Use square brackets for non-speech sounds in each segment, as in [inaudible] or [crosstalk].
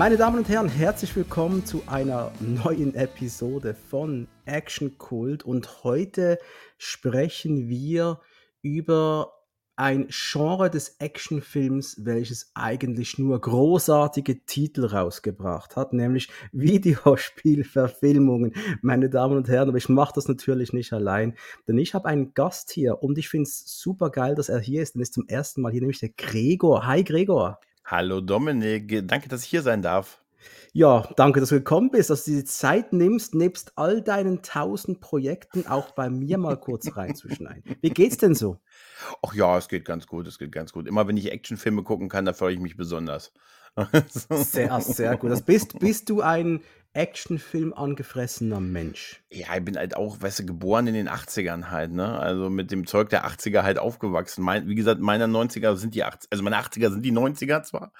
Meine Damen und Herren, herzlich willkommen zu einer neuen Episode von Action Cult und heute sprechen wir über ein Genre des Actionfilms, welches eigentlich nur großartige Titel rausgebracht hat, nämlich Videospielverfilmungen, meine Damen und Herren. Aber ich mache das natürlich nicht allein, denn ich habe einen Gast hier und ich finde es super geil, dass er hier ist. Denn ist zum ersten Mal hier, nämlich der Gregor. Hi Gregor. Hallo Dominik, danke, dass ich hier sein darf. Ja, danke, dass du gekommen bist, dass du die Zeit nimmst, nebst all deinen tausend Projekten auch bei mir mal kurz [laughs] reinzuschneiden. Wie geht's denn so? Ach ja, es geht ganz gut, es geht ganz gut. Immer wenn ich Actionfilme gucken kann, da freue ich mich besonders. [laughs] Sehr, sehr gut. Das bist, bist du ein Actionfilm angefressener Mensch. Ja, ich bin halt auch, weißt du, geboren in den 80ern halt, ne? Also mit dem Zeug der 80er halt aufgewachsen. Mein, wie gesagt, meine 90er sind die 80er, also meine 80er sind die 90er zwar,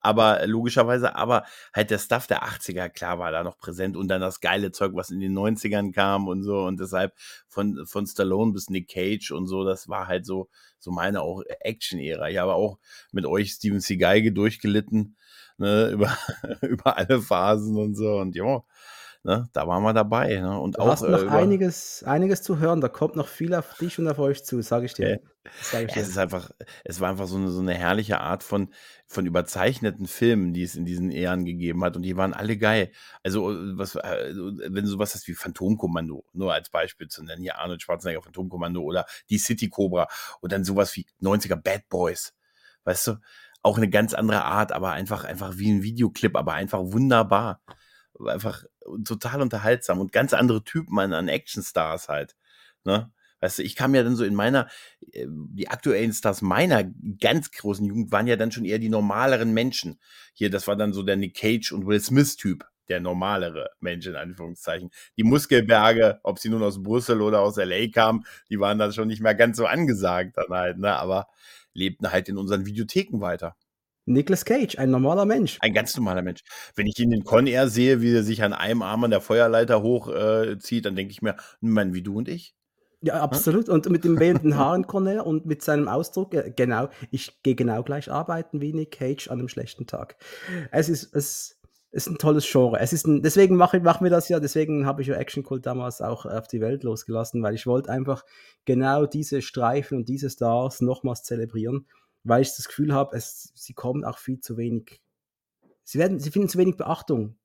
aber logischerweise, aber halt der Stuff der 80er, klar, war da noch präsent und dann das geile Zeug, was in den 90ern kam und so und deshalb von, von Stallone bis Nick Cage und so, das war halt so, so meine auch Action-Ära. Ich habe auch mit euch Steven Seagal durchgelitten ne, [laughs] über, über alle Phasen und so. Und ja, ne, da waren wir dabei. Ne? Und du auch hast noch äh, einiges, einiges zu hören. Da kommt noch viel auf dich und auf euch zu, sage ich dir. Sag ich dir. Es ist einfach, es war einfach so eine, so eine herrliche Art von, von überzeichneten Filmen, die es in diesen Ehren gegeben hat. Und die waren alle geil. Also, was, äh, wenn du sowas hast wie Phantomkommando, nur als Beispiel zu nennen, hier Arnold Schwarzenegger Phantomkommando oder die City Cobra und dann sowas wie 90er Bad Boys. Weißt du, auch eine ganz andere Art, aber einfach, einfach wie ein Videoclip, aber einfach wunderbar. Einfach total unterhaltsam und ganz andere Typen an, Actionstars halt. Ne? Weißt du, ich kam ja dann so in meiner, äh, die aktuellen Stars meiner ganz großen Jugend waren ja dann schon eher die normaleren Menschen. Hier, das war dann so der Nick Cage und Will Smith-Typ, der normalere Mensch in Anführungszeichen. Die Muskelberge, ob sie nun aus Brüssel oder aus LA kamen, die waren dann schon nicht mehr ganz so angesagt dann halt, ne? Aber lebten halt in unseren Videotheken weiter. Nicolas Cage, ein normaler Mensch. Ein ganz normaler Mensch. Wenn ich ihn in Con Air sehe, wie er sich an einem Arm an der Feuerleiter hochzieht, äh, dann denke ich mir, mein, wie du und ich. Ja, absolut. Und mit dem wehenden Haaren Cornell und mit seinem Ausdruck, äh, genau, ich gehe genau gleich arbeiten wie Nick Cage an einem schlechten Tag. Es ist, es ist ein tolles Genre. Es ist ein, deswegen mache machen wir das ja, deswegen habe ich ja Action Cult damals auch auf die Welt losgelassen, weil ich wollte einfach genau diese Streifen und diese Stars nochmals zelebrieren, weil ich das Gefühl habe, es, sie kommen auch viel zu wenig. Sie, werden, sie finden zu wenig Beachtung.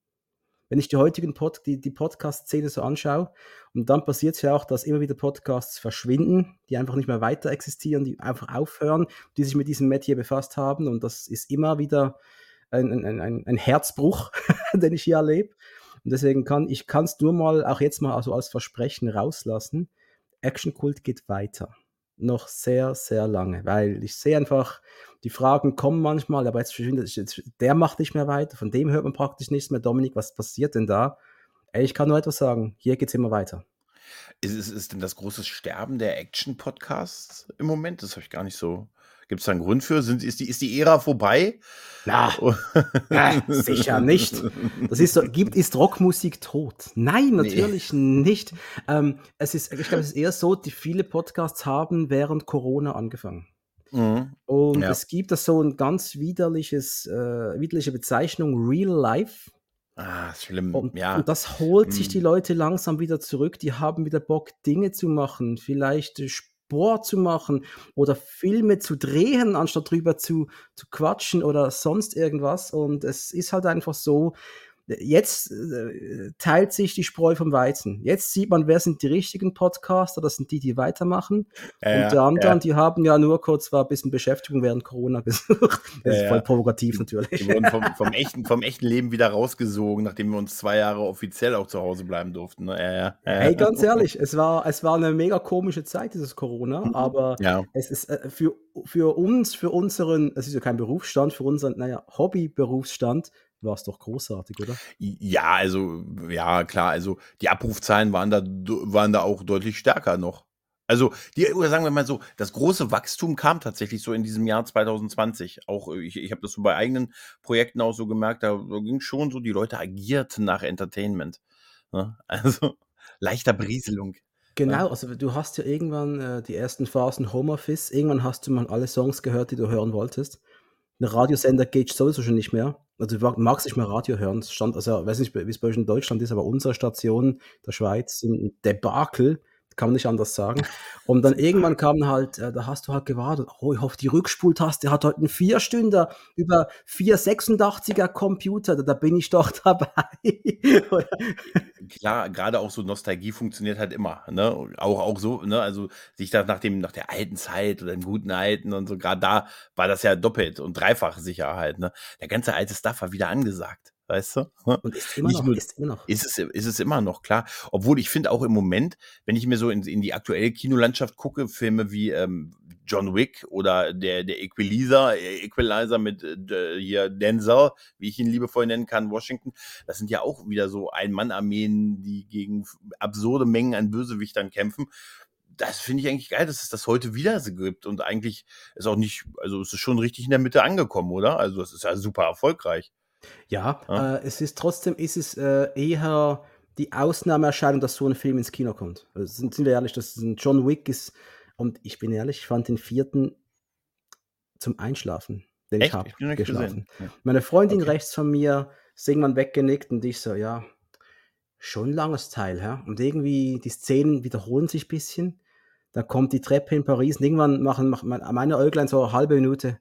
Wenn ich die heutigen Pod, die, die Podcast-Szene so anschaue, und dann passiert es ja auch, dass immer wieder Podcasts verschwinden, die einfach nicht mehr weiter existieren, die einfach aufhören, die sich mit diesem Metier befasst haben. Und das ist immer wieder ein, ein, ein, ein Herzbruch, [laughs] den ich hier erlebe. Und deswegen kann ich es nur mal, auch jetzt mal also als Versprechen rauslassen. Action Kult geht weiter. Noch sehr, sehr lange, weil ich sehe einfach, die Fragen kommen manchmal, aber jetzt, jetzt der macht nicht mehr weiter, von dem hört man praktisch nichts mehr. Dominik, was passiert denn da? Ey, ich kann nur etwas sagen, hier geht es immer weiter. Ist, ist, ist denn das große Sterben der Action-Podcasts im Moment? Das habe ich gar nicht so Gibt es da einen Grund für? Sind, ist, die, ist die Ära vorbei? Na, [laughs] na sicher nicht. Das ist so, gibt, ist Rockmusik tot? Nein, natürlich nee. nicht. Ähm, es ist, ich glaube, es ist eher so, die viele Podcasts haben während Corona angefangen. Mhm. Und ja. es gibt da so ein ganz widerliches, äh, widerliche Bezeichnung Real Life. Ah, schlimm. Und, ja. und das holt mhm. sich die Leute langsam wieder zurück. Die haben wieder Bock, Dinge zu machen. Vielleicht Sport zu machen oder Filme zu drehen, anstatt drüber zu, zu quatschen oder sonst irgendwas. Und es ist halt einfach so, Jetzt äh, teilt sich die Spreu vom Weizen. Jetzt sieht man, wer sind die richtigen Podcaster, das sind die, die weitermachen. Ja, und die anderen, ja. die haben ja nur kurz war ein bisschen Beschäftigung während Corona [laughs] gesucht. Das ja, ist voll provokativ natürlich. Die wurden vom, vom, [laughs] echten, vom echten Leben wieder rausgesogen, nachdem wir uns zwei Jahre offiziell auch zu Hause bleiben durften. Ne? Hey, ganz ehrlich, es war, es war eine mega komische Zeit, dieses Corona, mhm. aber es ist äh, für, für uns, für unseren, es ist ja kein Berufsstand, für unseren, naja, Hobby-Berufsstand, war es doch großartig, oder? Ja, also, ja, klar, also die Abrufzahlen waren da, waren da auch deutlich stärker noch. Also, die, oder sagen wir mal so, das große Wachstum kam tatsächlich so in diesem Jahr 2020. Auch äh, ich, ich habe das so bei eigenen Projekten auch so gemerkt, da, da ging schon so, die Leute agierten nach Entertainment. Ne? [laughs] Also, leichter Berieselung. Genau, also du hast ja irgendwann äh, die ersten Phasen Homeoffice, irgendwann hast du mal alle Songs gehört, die du hören wolltest. Ein Radiosender geht sowieso schon nicht mehr. Also du magst nicht mehr Radio hören. Es stand, also ich weiß nicht, wie es bei euch in Deutschland ist, aber unsere Station der Schweiz sind ein Debakel kann man nicht anders sagen. Und dann irgendwann kam halt, äh, da hast du halt gewartet, oh, ich hoffe, die Rückspultaste hat heute einen Vierstünder über 486er Computer, da, da bin ich doch [laughs] dabei. Klar, gerade auch so Nostalgie funktioniert halt immer, ne? Auch, auch so, ne? Also sich da nach dem, nach der alten Zeit oder dem guten alten und so, gerade da war das ja doppelt und dreifach Sicherheit, ne? Der ganze alte Stuff war wieder angesagt weißt du? Und ist immer noch, ist immer noch. Ist es, ist es immer noch, klar. Obwohl ich finde auch im Moment, wenn ich mir so in, in die aktuelle Kinolandschaft gucke, Filme wie ähm, John Wick oder der, der Equalizer, äh, Equalizer mit äh, hier Denzel, wie ich ihn liebevoll nennen kann, Washington, das sind ja auch wieder so Ein-Mann-Armeen, die gegen absurde Mengen an Bösewichtern kämpfen das finde ich eigentlich geil, dass es das heute wieder so gibt und eigentlich ist auch nicht, also es ist schon richtig in der Mitte angekommen, oder? Also es ist ja super erfolgreich. Ja, ja. Äh, es ist trotzdem ist es äh, eher die Ausnahmeerscheinung, dass so ein Film ins Kino kommt. Also sind, sind wir ehrlich, dass ein John Wick ist. Und ich bin ehrlich, ich fand den vierten zum Einschlafen, den Echt? ich habe geschlafen. Ja. Meine Freundin okay. rechts von mir ist irgendwann weggenickt und ich so, ja, schon ein langes Teil, ja. Und irgendwie die Szenen wiederholen sich ein bisschen. Dann kommt die Treppe in Paris und irgendwann machen, machen meine Äuglein so eine halbe Minute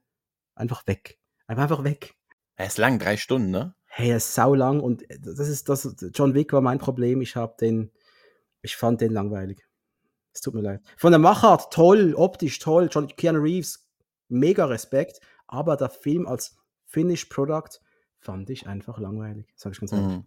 einfach weg. Einfach, einfach weg. Er ist lang, drei Stunden, ne? Hey, er ist sau lang und das ist das. John Wick war mein Problem. Ich habe den, ich fand den langweilig. Es tut mir leid. Von der Machart toll, optisch toll. John Keanu Reeves, mega Respekt. Aber der Film als Finished Product fand ich einfach langweilig, sag ich ganz ehrlich. Mhm.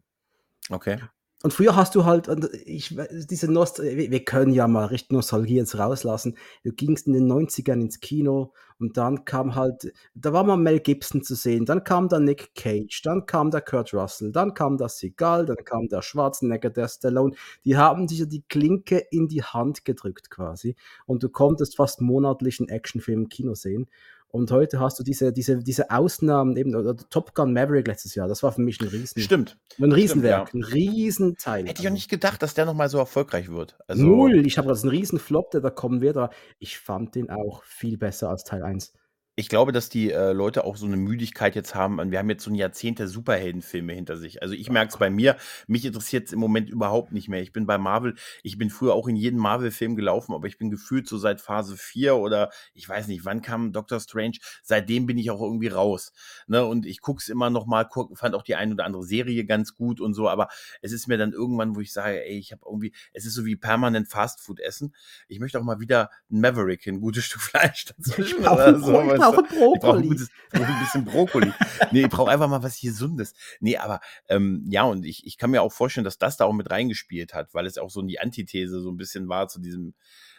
Okay. Und früher hast du halt, ich, diese Nost wir können ja mal richtig Nostalgie jetzt rauslassen. Du gingst in den 90ern ins Kino und dann kam halt, da war mal Mel Gibson zu sehen, dann kam da Nick Cage, dann kam der Kurt Russell, dann kam der Seagal, dann kam der Schwarzenegger, der Stallone. Die haben sich ja die Klinke in die Hand gedrückt quasi und du konntest fast monatlich einen Actionfilm im Kino sehen. Und heute hast du diese, diese, diese Ausnahmen, eben oder Top Gun Maverick letztes Jahr, das war für mich ein Riesen. Stimmt. Ein Riesenwerk, Stimmt, ja. ein Riesenteil. Hätte ich auch nicht gedacht, dass der nochmal so erfolgreich wird. Also, Null. Ich habe das einen Riesenflop, der da kommen wird, aber ich fand den auch viel besser als Teil 1 ich glaube, dass die äh, Leute auch so eine Müdigkeit jetzt haben. Wir haben jetzt so ein Jahrzehnt der Superheldenfilme hinter sich. Also ich merke es bei mir. Mich interessiert es im Moment überhaupt nicht mehr. Ich bin bei Marvel. Ich bin früher auch in jeden Marvel-Film gelaufen, aber ich bin gefühlt so seit Phase 4 oder ich weiß nicht, wann kam Doctor Strange. Seitdem bin ich auch irgendwie raus. Ne? Und ich gucke es immer noch mal, guck, fand auch die eine oder andere Serie ganz gut und so. Aber es ist mir dann irgendwann, wo ich sage, ey, ich habe irgendwie, es ist so wie permanent Fastfood essen. Ich möchte auch mal wieder ein Maverick, ein gutes Stück [laughs] Fleisch [laughs] dazwischen oder so brauche Brokkoli. Ich brauche ein, ein bisschen Brokkoli. nee, ich brauche einfach mal was Gesundes. Nee, aber ähm, ja, und ich, ich kann mir auch vorstellen, dass das da auch mit reingespielt hat, weil es auch so die Antithese so ein bisschen war zu diesem,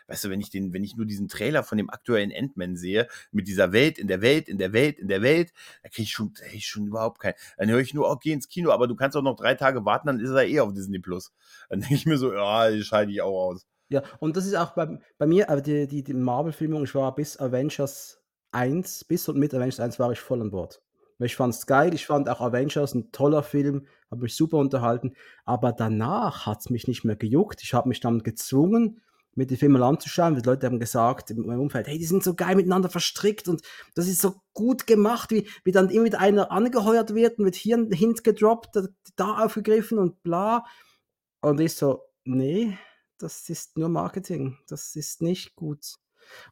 weißt du, wenn ich den, wenn ich nur diesen Trailer von dem aktuellen Endman sehe, mit dieser Welt, in der Welt, in der Welt, in der Welt, da kriege ich schon, da ich schon überhaupt kein, dann höre ich nur, okay, ins Kino, aber du kannst auch noch drei Tage warten, dann ist er eh auf Disney Plus. Dann denke ich mir so, ja, die scheide ich auch aus. Ja, und das ist auch bei, bei mir, aber die, die, die Marvel-Filmung, ich war bis Avengers 1, bis und mit Avengers 1 war ich voll an Bord. Ich fand es geil, ich fand auch Avengers ein toller Film, habe mich super unterhalten, aber danach hat es mich nicht mehr gejuckt. Ich habe mich dann gezwungen, mir die Filme anzuschauen. Die Leute haben gesagt in meinem Umfeld, hey, die sind so geil miteinander verstrickt und das ist so gut gemacht, wie, wie dann wieder einer angeheuert wird und wird hier ein Hint gedroppt, da aufgegriffen und bla. Und ich so, nee, das ist nur Marketing, das ist nicht gut.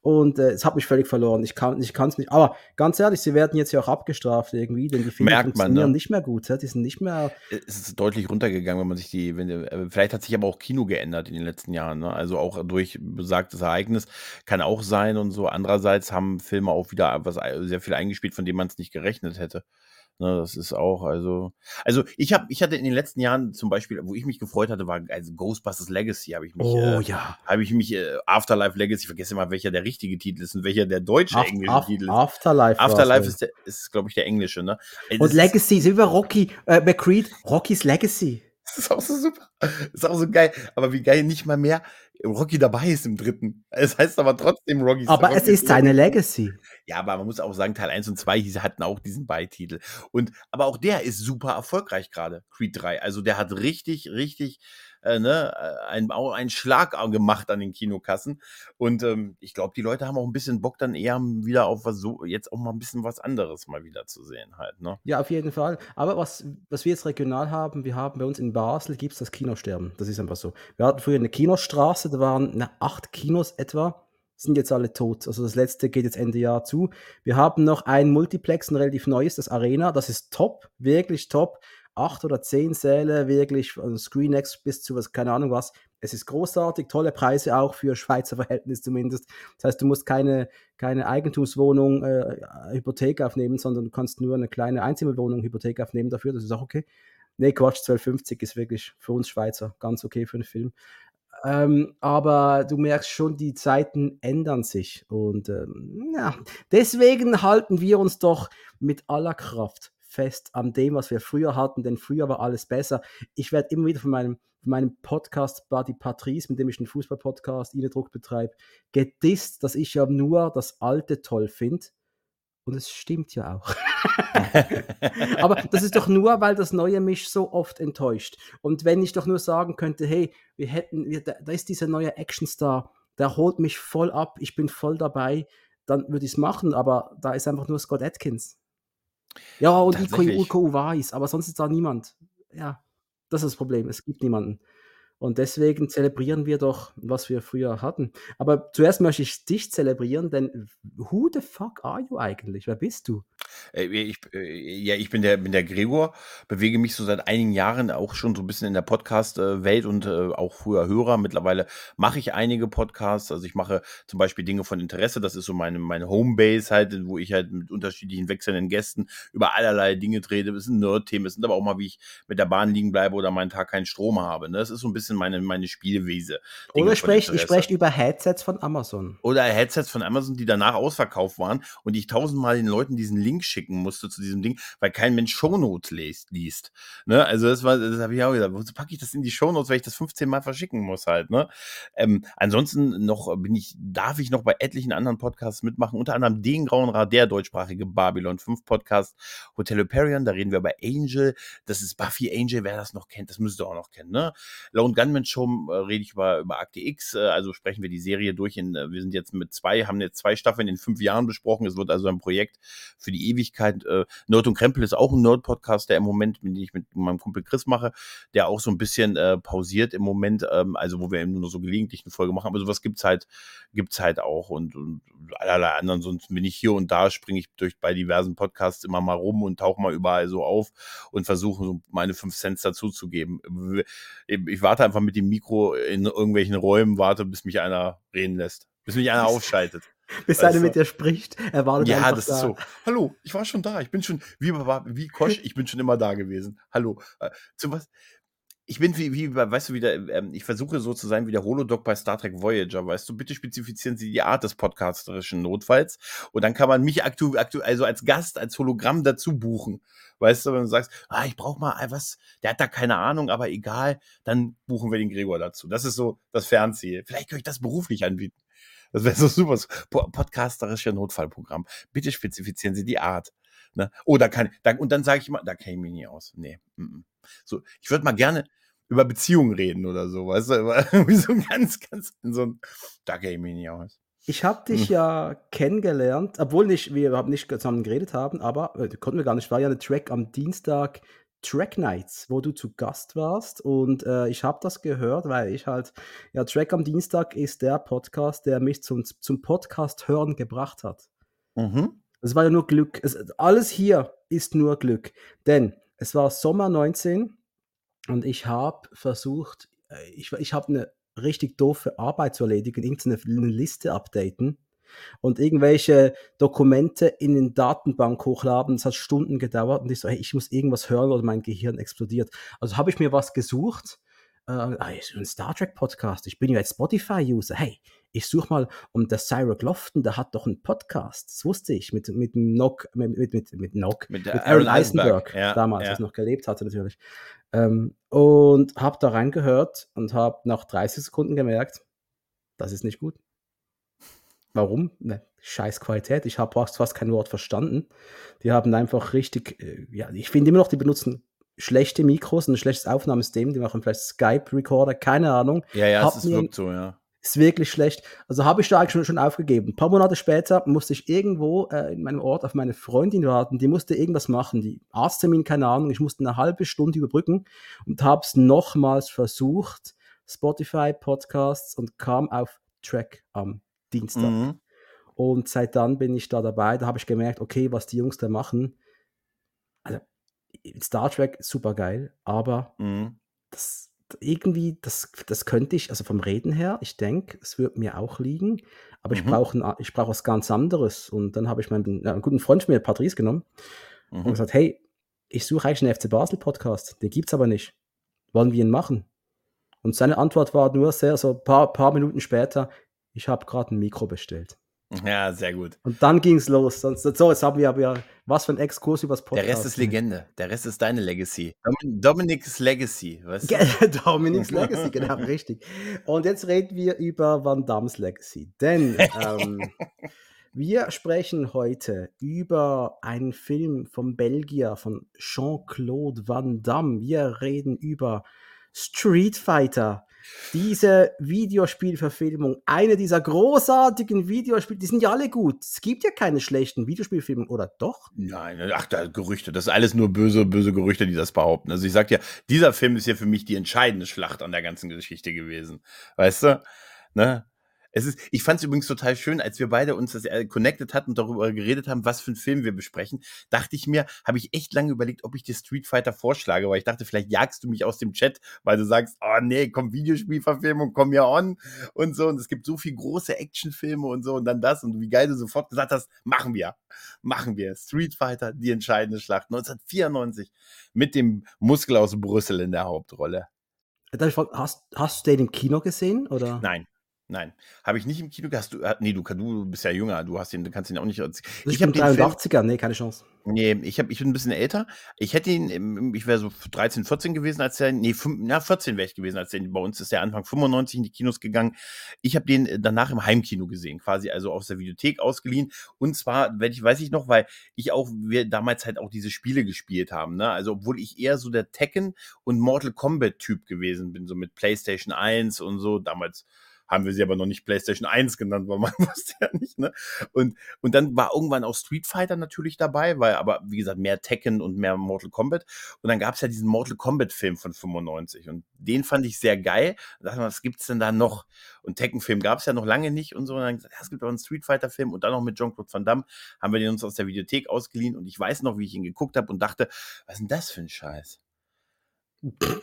Und äh, es hat mich völlig verloren. Ich kann ich es nicht. Aber ganz ehrlich, sie werden jetzt ja auch abgestraft irgendwie, denn die Filme Merkt funktionieren man, ne? nicht mehr gut. Ja? Die sind nicht mehr. Es ist deutlich runtergegangen, wenn man sich die. Wenn, äh, vielleicht hat sich aber auch Kino geändert in den letzten Jahren. Ne? Also auch durch besagtes Ereignis kann auch sein und so. Andererseits haben Filme auch wieder was sehr viel eingespielt, von dem man es nicht gerechnet hätte. Ne, das ist auch, also, also ich habe, ich hatte in den letzten Jahren zum Beispiel, wo ich mich gefreut hatte, war also Ghostbusters Legacy, habe ich mich, oh, äh, ja. habe ich mich äh, Afterlife Legacy, ich vergesse mal, welcher der richtige Titel ist und welcher der deutsche Af englische Af Titel ist. Afterlife. Afterlife ist, ist glaube ich, der englische, ne? Und das Legacy, wie bei Rocky, äh, McCreed, Rocky's Legacy. Das [laughs] ist auch so super. Das ist auch so geil. Aber wie geil nicht mal mehr Rocky dabei ist im dritten. Es heißt aber trotzdem Rocky. Aber Rocky es ist seine Legacy. Ja, aber man muss auch sagen, Teil 1 und 2 hatten auch diesen Beititel. Und, aber auch der ist super erfolgreich gerade, Creed 3. Also der hat richtig, richtig äh, ne, äh, ein, einen Schlag gemacht an den Kinokassen. Und ähm, ich glaube, die Leute haben auch ein bisschen Bock dann eher wieder auf was so, jetzt auch mal ein bisschen was anderes mal wieder zu sehen halt. Ne? Ja, auf jeden Fall. Aber was, was wir jetzt regional haben, wir haben bei uns in Basel gibt es das Kinosterben. Das ist einfach so. Wir hatten früher eine Kinostraße, da waren na, acht Kinos etwa sind jetzt alle tot. Also das letzte geht jetzt Ende Jahr zu. Wir haben noch ein Multiplex, ein relativ neues, das Arena. Das ist top, wirklich top. Acht oder zehn Säle, wirklich von ScreenX bis zu was, keine Ahnung was. Es ist großartig, tolle Preise auch für Schweizer [laughs] Verhältnis zumindest. Das heißt, du musst keine, keine Eigentumswohnung, äh, Hypothek aufnehmen, sondern du kannst nur eine kleine Einzimmerwohnung Hypothek aufnehmen dafür. Das ist auch okay. Nee, Quatsch, 1250 ist wirklich für uns Schweizer ganz okay für einen Film. Ähm, aber du merkst schon, die Zeiten ändern sich. Und ähm, ja, deswegen halten wir uns doch mit aller Kraft fest an dem, was wir früher hatten, denn früher war alles besser. Ich werde immer wieder von meinem, von meinem Podcast Buddy Patrice, mit dem ich einen Fußball-Podcast, Druck betreibe, gedisst, dass ich ja nur das Alte toll finde. Und es stimmt ja auch. [laughs] Aber das ist doch nur, weil das Neue mich so oft enttäuscht. Und wenn ich doch nur sagen könnte, hey, wir hätten, wir, da, da ist dieser neue Actionstar, der holt mich voll ab, ich bin voll dabei, dann würde ich es machen, aber da ist einfach nur Scott Atkins. Ja, und Iko, Iko weiß, aber sonst ist da niemand. Ja, das ist das Problem, es gibt niemanden. Und deswegen zelebrieren wir doch, was wir früher hatten. Aber zuerst möchte ich dich zelebrieren, denn who the fuck are you eigentlich? Wer bist du? Äh, ich, äh, ja, ich bin der, bin der Gregor, bewege mich so seit einigen Jahren auch schon so ein bisschen in der Podcast-Welt und äh, auch früher Hörer. Mittlerweile mache ich einige Podcasts. Also ich mache zum Beispiel Dinge von Interesse. Das ist so meine, meine Homebase halt, wo ich halt mit unterschiedlichen wechselnden Gästen über allerlei Dinge trete. Es sind Nerd-Themen, es sind aber auch mal, wie ich mit der Bahn liegen bleibe oder meinen Tag keinen Strom habe. Ne? Das ist so ein bisschen meine, meine Spielwiese. Dinge oder sprecht, ich spreche über Headsets von Amazon. Oder Headsets von Amazon, die danach ausverkauft waren und ich tausendmal den Leuten diesen Link schicken musste zu diesem Ding, weil kein Mensch Shownotes liest. ne? Also das war, das habe ich auch gesagt, wozu packe ich das in die Shownotes, weil ich das 15 Mal verschicken muss halt. Ne? Ähm, ansonsten noch bin ich, darf ich noch bei etlichen anderen Podcasts mitmachen, unter anderem den Grauen Rat, der deutschsprachige Babylon 5 Podcast, Hotel Hyperion, da reden wir über Angel, das ist Buffy Angel, wer das noch kennt, das müsst ihr auch noch kennen. Ne? Lone Gunman Show äh, rede ich über, über Akte X, äh, also sprechen wir die Serie durch in, äh, wir sind jetzt mit zwei, haben jetzt zwei Staffeln in fünf Jahren besprochen, es wird also ein Projekt für die Ewigkeit äh, Nerd und Krempel ist auch ein Nerd-Podcast, der im Moment, den ich mit meinem Kumpel Chris mache, der auch so ein bisschen äh, pausiert im Moment, ähm, also wo wir eben nur so gelegentlich eine Folge machen, aber sowas gibt's halt, gibt's halt auch und, und allerlei anderen, sonst bin ich hier und da, springe ich durch bei diversen Podcasts immer mal rum und tauche mal überall so auf und versuche so meine fünf Cents dazuzugeben. Ich warte einfach mit dem Mikro in irgendwelchen Räumen, warte, bis mich einer reden lässt, bis mich einer aufschaltet. Bis einer mit dir spricht, er wartet Ja, das da. ist so. Hallo, ich war schon da. Ich bin schon, wie, wie Kosch, ich bin schon immer da gewesen. Hallo. Äh, zu was? Ich bin wie, wie, weißt du, wieder, ähm, ich versuche so zu sein wie der Holodoc bei Star Trek Voyager, weißt du, bitte spezifizieren Sie die Art des podcasterischen Notfalls und dann kann man mich aktu, aktu also als Gast, als Hologramm dazu buchen. Weißt du, wenn du sagst, ah, ich brauche mal was, der hat da keine Ahnung, aber egal, dann buchen wir den Gregor dazu. Das ist so das Fernziel. Vielleicht kann ich das beruflich anbieten. Das wäre so super. Podcasterische Notfallprogramm. Bitte spezifizieren Sie die Art. Ne? Oder kann, da, und dann sage ich mal, da kenne ich mich nie aus. Nee. M -m. So, ich würde mal gerne über Beziehungen reden oder so, weißt du, [laughs] irgendwie so ganz, ganz so ein, da kenne ich mich nie aus. Ich habe dich hm. ja kennengelernt, obwohl nicht, wir überhaupt nicht zusammen geredet haben, aber äh, konnten wir gar nicht. War ja eine Track am Dienstag Track Nights, wo du zu Gast warst. Und äh, ich habe das gehört, weil ich halt, ja, Track am Dienstag ist der Podcast, der mich zum, zum Podcast hören gebracht hat. Mhm. Es war ja nur Glück. Es, alles hier ist nur Glück. Denn es war Sommer 19 und ich habe versucht, äh, ich, ich habe eine richtig doofe Arbeit zu erledigen, irgendeine Liste updaten und irgendwelche Dokumente in den Datenbank hochladen. Das hat Stunden gedauert und ich so, hey, ich muss irgendwas hören oder mein Gehirn explodiert. Also habe ich mir was gesucht. Äh, ah, ein Star Trek Podcast. Ich bin ja jetzt Spotify-User. Hey, ich suche mal um der Cyril Lofton, der hat doch einen Podcast. Das wusste ich mit mit Nock, mit mit mit, mit Nock, mit, mit Aaron Eisenberg, ja, damals, ja. als ich noch gelebt hatte natürlich. Ähm, und habe da reingehört und habe nach 30 Sekunden gemerkt, das ist nicht gut. Warum? Ne, scheiß Qualität. Ich habe fast kein Wort verstanden. Die haben einfach richtig, äh, ja, ich finde immer noch, die benutzen schlechte Mikros und ein schlechtes Aufnahmesystem, die machen vielleicht Skype-Recorder, keine Ahnung. Ja, ja, Hab es wirkt so, ja. Ist wirklich schlecht. Also habe ich da eigentlich schon, schon aufgegeben. Ein paar Monate später musste ich irgendwo äh, in meinem Ort auf meine Freundin warten. Die musste irgendwas machen. Die Arzttermin, keine Ahnung. Ich musste eine halbe Stunde überbrücken und habe es nochmals versucht. Spotify, Podcasts und kam auf Track am Dienstag. Mhm. Und seit dann bin ich da dabei. Da habe ich gemerkt, okay, was die Jungs da machen. Also, Star Trek ist super geil, aber Mhm. das irgendwie, das, das könnte ich, also vom Reden her, ich denke, es wird mir auch liegen, aber ich Mhm. brauche ein- ich brauche was ganz anderes. Und dann habe ich meinen einen guten Freund von mir, Patrice, genommen und Mhm. gesagt, hey, ich suche eigentlich einen FC Basel Podcast, den gibt es aber nicht. Wollen wir ihn machen? Und seine Antwort war nur sehr, so ein paar, paar Minuten später, ich habe gerade ein Mikro bestellt. [laughs] Ja, sehr gut. Und dann ging es los. Sonst, so, jetzt haben wir aber ja was für ein Exkurs übers Der Podcast. Rest ist Legende. Der Rest ist deine Legacy. Domin Dominic's Legacy, weißt du? [laughs] Dominic's Legacy, genau, [laughs] richtig. Und jetzt reden wir über Van Damme's Legacy. Denn ähm, wir sprechen heute über einen Film vom Belgier, von Jean-Claude Van Damme. Wir reden über Street Fighter. Diese Videospielverfilmung, eine dieser großartigen Videospiele, die sind ja alle gut. Es gibt ja keine schlechten Videospielfilme, oder doch? Nein, ach, da Gerüchte. Das ist alles nur böse, böse Gerüchte, die das behaupten. Also ich sag dir, dieser Film ist ja für mich die entscheidende Schlacht an der ganzen Geschichte gewesen. Weißt du? Ne? Es ist, ich fand es übrigens total schön, als wir beide uns das äh, connected hatten und darüber geredet haben, was für einen Film wir besprechen, dachte ich mir, habe ich echt lange überlegt, ob ich dir Street Fighter vorschlage, weil ich dachte, vielleicht jagst du mich aus dem Chat, weil du sagst, oh nee, komm, Videospielverfilmung, komm ja on und so. Und es gibt so viel große Actionfilme und so und dann das und wie geil du sofort gesagt hast, machen wir, machen wir. Street Fighter, die entscheidende Schlacht 1994 mit dem Muskel aus Brüssel in der Hauptrolle. Hast, hast du den im Kino gesehen? Oder? Nein. Nein, habe ich nicht im Kino. Hast du, äh, nee, du, du bist ja jünger, du hast ihn, du kannst ihn auch nicht. Ich ich bin hab den Film- 83er, nee, keine Chance. Nee, ich, hab, ich bin ein bisschen älter. Ich hätte ihn, ich wäre so 13, 14 gewesen, als der, nee, fünf, na, 14 wäre ich gewesen, als der, bei uns ist der Anfang 95 in die Kinos gegangen. Ich habe den äh, danach im Heimkino gesehen, quasi also aus der Videothek ausgeliehen. Und zwar, wenn ich, weiß ich noch, weil ich auch, wir damals halt auch diese Spiele gespielt haben, ne? Also, obwohl ich eher so der Tekken und Mortal Kombat Typ gewesen bin, so mit PlayStation 1 und so, damals haben wir sie aber noch nicht PlayStation 1 genannt, weil man [laughs] wusste ja nicht, ne? Und, und dann war irgendwann auch Street Fighter natürlich dabei, weil aber, wie gesagt, mehr Tekken und mehr Mortal Kombat. Und dann gab es ja diesen Mortal Kombat-Film von 95 und den fand ich sehr geil. Da dachte man, was gibt's denn da noch? Und Tekken-Film gab es ja noch lange nicht und so. Und dann gesagt, ja, es gibt auch einen Street Fighter-Film und dann noch mit Jean-Claude Van Damme haben wir den uns aus der Videothek ausgeliehen und ich weiß noch, wie ich ihn geguckt habe und dachte, was ist denn das für ein Scheiß? [laughs]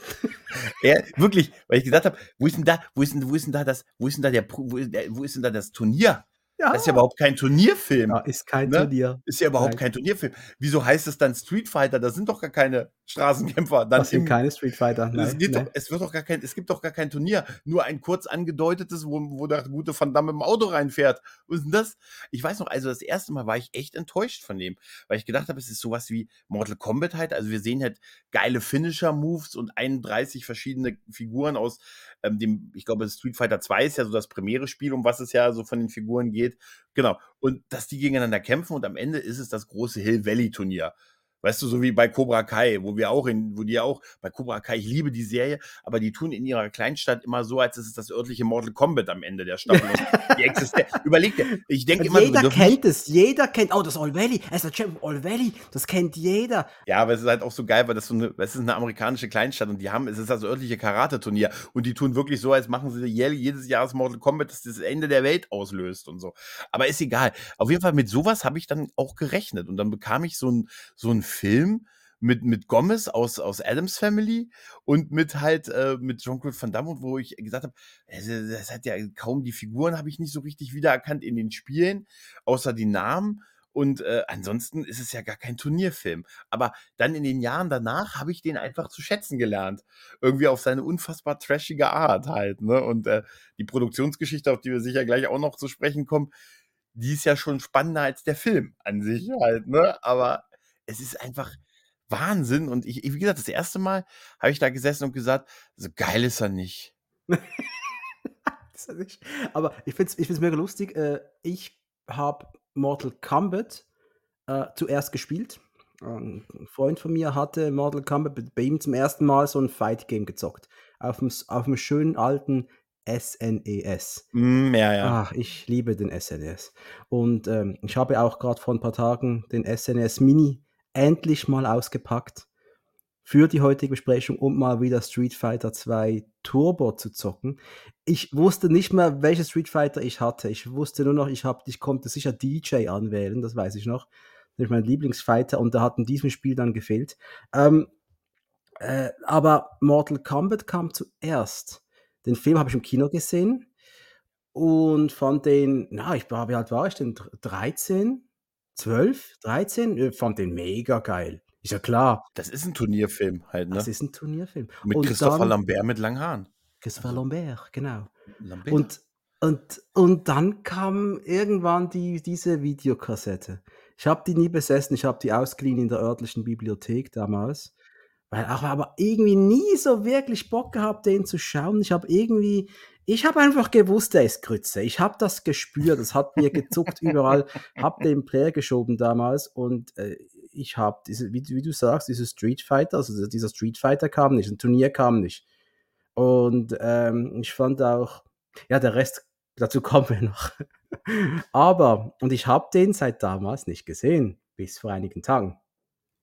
Ja, wirklich, weil ich gesagt habe, wo ist denn da, wo ist denn, wo ist denn da das, wo ist denn da der, ist, wo ist denn da das Turnier? Ja, Das ist ja überhaupt kein Turnierfilm. ja, ist kein Ne? Turnier. Ist ja überhaupt Nein. kein Turnierfilm. Wieso heißt es dann Street Fighter? Das sind doch gar keine Straßenkämpfer. Dann Das sind keine Street Fighter. es, Nein, geht nein. doch, es wird doch gar kein, es gibt doch gar kein Turnier. Nur ein kurz angedeutetes, wo, wo der gute Van Damme im Auto reinfährt. Was ist denn das? Ich weiß noch, also das erste Mal war ich echt enttäuscht von dem, weil ich gedacht habe, es ist sowas wie Mortal Kombat halt. Also wir sehen halt geile Finisher-Moves und 31 verschiedene Figuren aus ähm, dem, ich glaube, Street Fighter 2 ist ja so das Premiere-Spiel, um was es ja so von den Figuren geht. Genau. Und dass die gegeneinander kämpfen und am Ende ist es das große Hill Valley Turnier. Weißt du, so wie bei Cobra Kai, wo wir auch in, wo die auch, bei Cobra Kai, ich liebe die Serie, aber die tun in ihrer Kleinstadt immer so, als ist es das örtliche Mortal Kombat am Ende der Staffel. [laughs] Die existiert. Überleg dir, ich denke immer, jeder kennt es, jeder kennt, oh, das All Valley, er ist der Champion All Valley, das kennt jeder. Ja, aber es ist halt auch so geil, weil das so eine, es ist eine amerikanische Kleinstadt und die haben, es ist das örtliche Karate-Turnier und die tun wirklich so, als machen sie jährlich jedes Jahr das Mortal Kombat, das das Ende der Welt auslöst und so. Aber ist egal. Auf jeden Fall mit sowas habe ich dann auch gerechnet und dann bekam ich so ein so einen Film mit mit Gomez aus aus Adams Family und mit halt äh, mit Jean-Claude Van Damme, wo ich gesagt habe, das, das hat ja kaum die Figuren habe ich nicht so richtig wiedererkannt in den Spielen, außer die Namen. Und äh, ansonsten ist es ja gar kein Turnierfilm. Aber dann in den Jahren danach habe ich den einfach zu schätzen gelernt. Irgendwie auf seine unfassbar trashige Art halt. Ne? Und äh, die Produktionsgeschichte, auf die wir sicher gleich auch noch zu sprechen kommen, die ist ja schon spannender als der Film an sich halt. Ne? Aber es ist einfach Wahnsinn. Und ich, wie gesagt, das erste Mal habe ich da gesessen und gesagt, so geil ist er nicht. [laughs] Ist nicht- Aber ich finde es ich find's mega lustig. Äh, ich habe Mortal Kombat äh, zuerst gespielt. ein Freund von mir hatte Mortal Kombat bei ihm zum ersten Mal so ein Fight-Game gezockt. Auf dem, auf dem schönen alten SNES. Mm, ja, ja. Ach, ich liebe den SNES. Und ähm, ich habe auch gerade vor ein paar Tagen den SNES Mini endlich mal ausgepackt für die heutige Besprechung, um mal wieder Street Fighter 2 Turbo zu zocken. Ich wusste nicht mehr, welche Street Fighter ich hatte. Ich wusste nur noch, ich, hab, ich konnte sicher DJ anwählen, das weiß ich noch. Das ist mein Lieblingsfighter und der hat in diesem Spiel dann gefehlt. Ähm, äh, aber Mortal Kombat kam zuerst. Den Film habe ich im Kino gesehen und fand den, na, ich war, wie alt war ich denn? 13? 12? 13? fand den mega geil. Ist ja klar. Das ist ein Turnierfilm halt, ne? Das ist ein Turnierfilm. Mit und Christopher dann, Lambert mit langen Haaren. Christopher also, Lambert, genau. Lambert. Und, und, und dann kam irgendwann die, diese Videokassette. Ich habe die nie besessen, ich habe die ausgeliehen in der örtlichen Bibliothek damals. Weil auch aber irgendwie nie so wirklich Bock gehabt, den zu schauen. Ich habe irgendwie, ich habe einfach gewusst, der ist Grütze. Ich habe das gespürt, das hat mir gezuckt [laughs] überall. Hab den Player geschoben damals und äh, ich habe diese, wie, wie, du sagst, diese Street Fighter, also dieser Street Fighter kam nicht, ein Turnier kam nicht. Und ähm, ich fand auch, ja, der Rest, dazu kommen wir noch. [laughs] aber, und ich habe den seit damals nicht gesehen, bis vor einigen Tagen.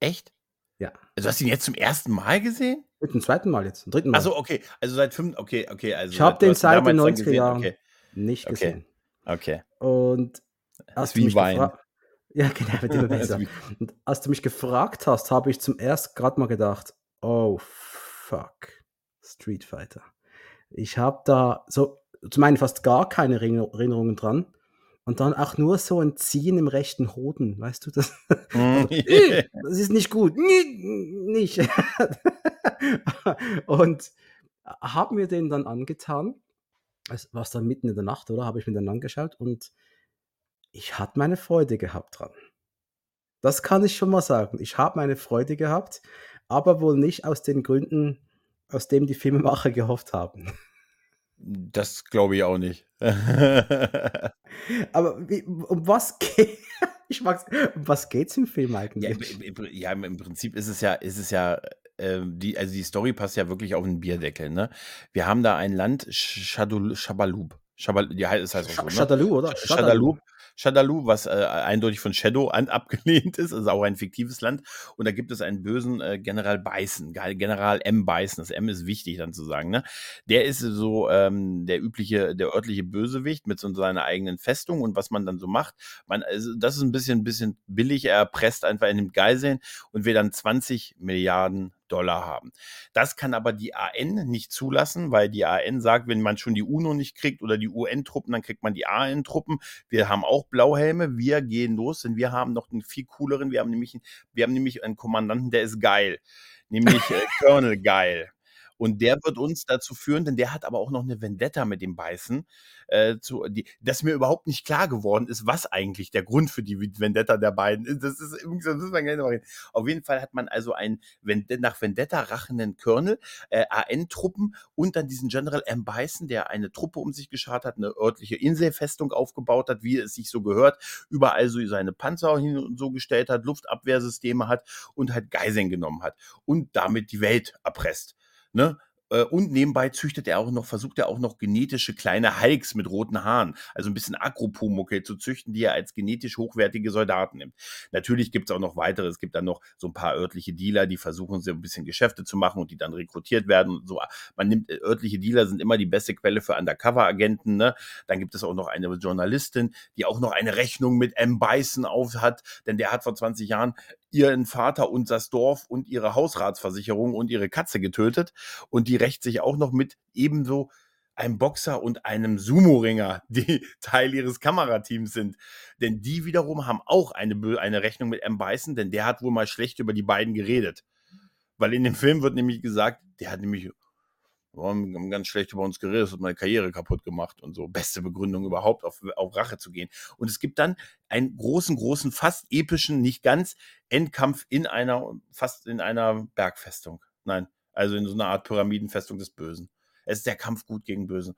Echt? Ja. Also hast du ihn jetzt zum ersten Mal gesehen? Mit dem zweiten Mal jetzt, zum dritten Mal. Also okay, also seit fünf, okay, okay. Also ich habe den seit den 90er Jahren okay. nicht gesehen. Okay. Und hast wie Wein. Ja, genau, wird immer besser. Und als du mich gefragt hast, habe ich zum ersten gerade mal gedacht, oh fuck, Street Fighter. Ich habe da so zum einen fast gar keine Erinnerungen dran. Und dann auch nur so ein Ziehen im rechten Hoden, weißt du das? [laughs] Mhm. das ist nicht gut. Nicht. [laughs] und haben mir den dann angetan. Es war dann mitten in der Nacht, oder? Habe ich mir dann angeschaut und ich hatte meine Freude gehabt dran. Das kann ich schon mal sagen. Ich habe meine Freude gehabt, aber wohl nicht aus den Gründen, aus dem die Filmemacher gehofft haben. Das glaube ich auch nicht. [laughs] Aber wie, um was geht [laughs] ich mag's, um was geht's im Film eigentlich? Ja, im, ja, im Prinzip ist es ja, ist es ja, äh, die, also die Story passt ja wirklich auf den Bierdeckel. Ne? Wir haben da ein Land, Shabalub. Shabal, ja, das heißt auch so, ne? Shadaloo, oder? Shadaloo. Shadaloo, was äh, eindeutig von Shadow an, [laughs] abgelehnt ist, also auch ein fiktives Land. Und da gibt es einen bösen äh, General Beißen, General M. Beißen. Das M ist wichtig dann zu sagen. Ne? Der ist so ähm, der übliche, der örtliche Bösewicht mit so seiner eigenen Festung und was man dann so macht. Man, also das ist ein bisschen, bisschen billig. Er erpresst einfach, er nimmt Geiseln und will dann 20 Milliarden Dollar haben. Das kann aber die AN nicht zulassen, weil die AN sagt, wenn man schon die UNO nicht kriegt oder die UN-Truppen, dann kriegt man die AN-Truppen. Wir haben auch Blauhelme, wir gehen los, denn wir haben noch einen viel cooleren, wir haben nämlich, wir haben nämlich einen Kommandanten, der ist geil, nämlich äh, Colonel Geil. Und der wird uns dazu führen, denn der hat aber auch noch eine Vendetta mit dem Beißen, äh, zu, die, dass mir überhaupt nicht klar geworden ist, was eigentlich der Grund für die Vendetta der beiden ist. Das ist so, das muss man gerne mal. Auf jeden Fall hat man also einen nach Vendetta rachenden Colonel, äh, AN-Truppen und dann diesen General M. Bison, der eine Truppe um sich geschart hat, eine örtliche Inselfestung aufgebaut hat, wie es sich so gehört, überall so seine Panzer hin und so gestellt hat, Luftabwehrsysteme hat und halt Geiseln genommen hat und damit die Welt erpresst. Ne? Äh, und nebenbei züchtet er auch noch, versucht er auch noch genetische kleine Hulks mit roten Haaren, also ein bisschen Agropumuckel zu züchten, die er als genetisch hochwertige Soldaten nimmt. Natürlich gibt es auch noch weitere, es gibt dann noch so ein paar örtliche Dealer, die versuchen, so ein bisschen Geschäfte zu machen und die dann rekrutiert werden. So, man nimmt, äh, örtliche Dealer sind immer die beste Quelle für Undercover-Agenten. Ne? Dann gibt es auch noch eine Journalistin, die auch noch eine Rechnung mit M. Bison auf hat, denn der hat vor 20 Jahren ihren Vater und das Dorf und ihre Hausratsversicherung und ihre Katze getötet. Und die rächt sich auch noch mit ebenso einem Boxer und einem Sumo-Ringer, [laughs] die Teil ihres Kamerateams sind. Denn die wiederum haben auch eine, eine Rechnung mit M. Bison, denn der hat wohl mal schlecht über die beiden geredet. Weil in dem Film wird nämlich gesagt, der hat nämlich wir haben ganz schlecht über uns geredet, das hat meine Karriere kaputt gemacht und so. Beste Begründung überhaupt, auf, auf Rache zu gehen. Und es gibt dann einen großen, großen, fast epischen, nicht ganz Endkampf in einer, fast in einer Bergfestung. Nein, also in so einer Art Pyramidenfestung des Bösen. Es ist der Kampf gut gegen Bösen.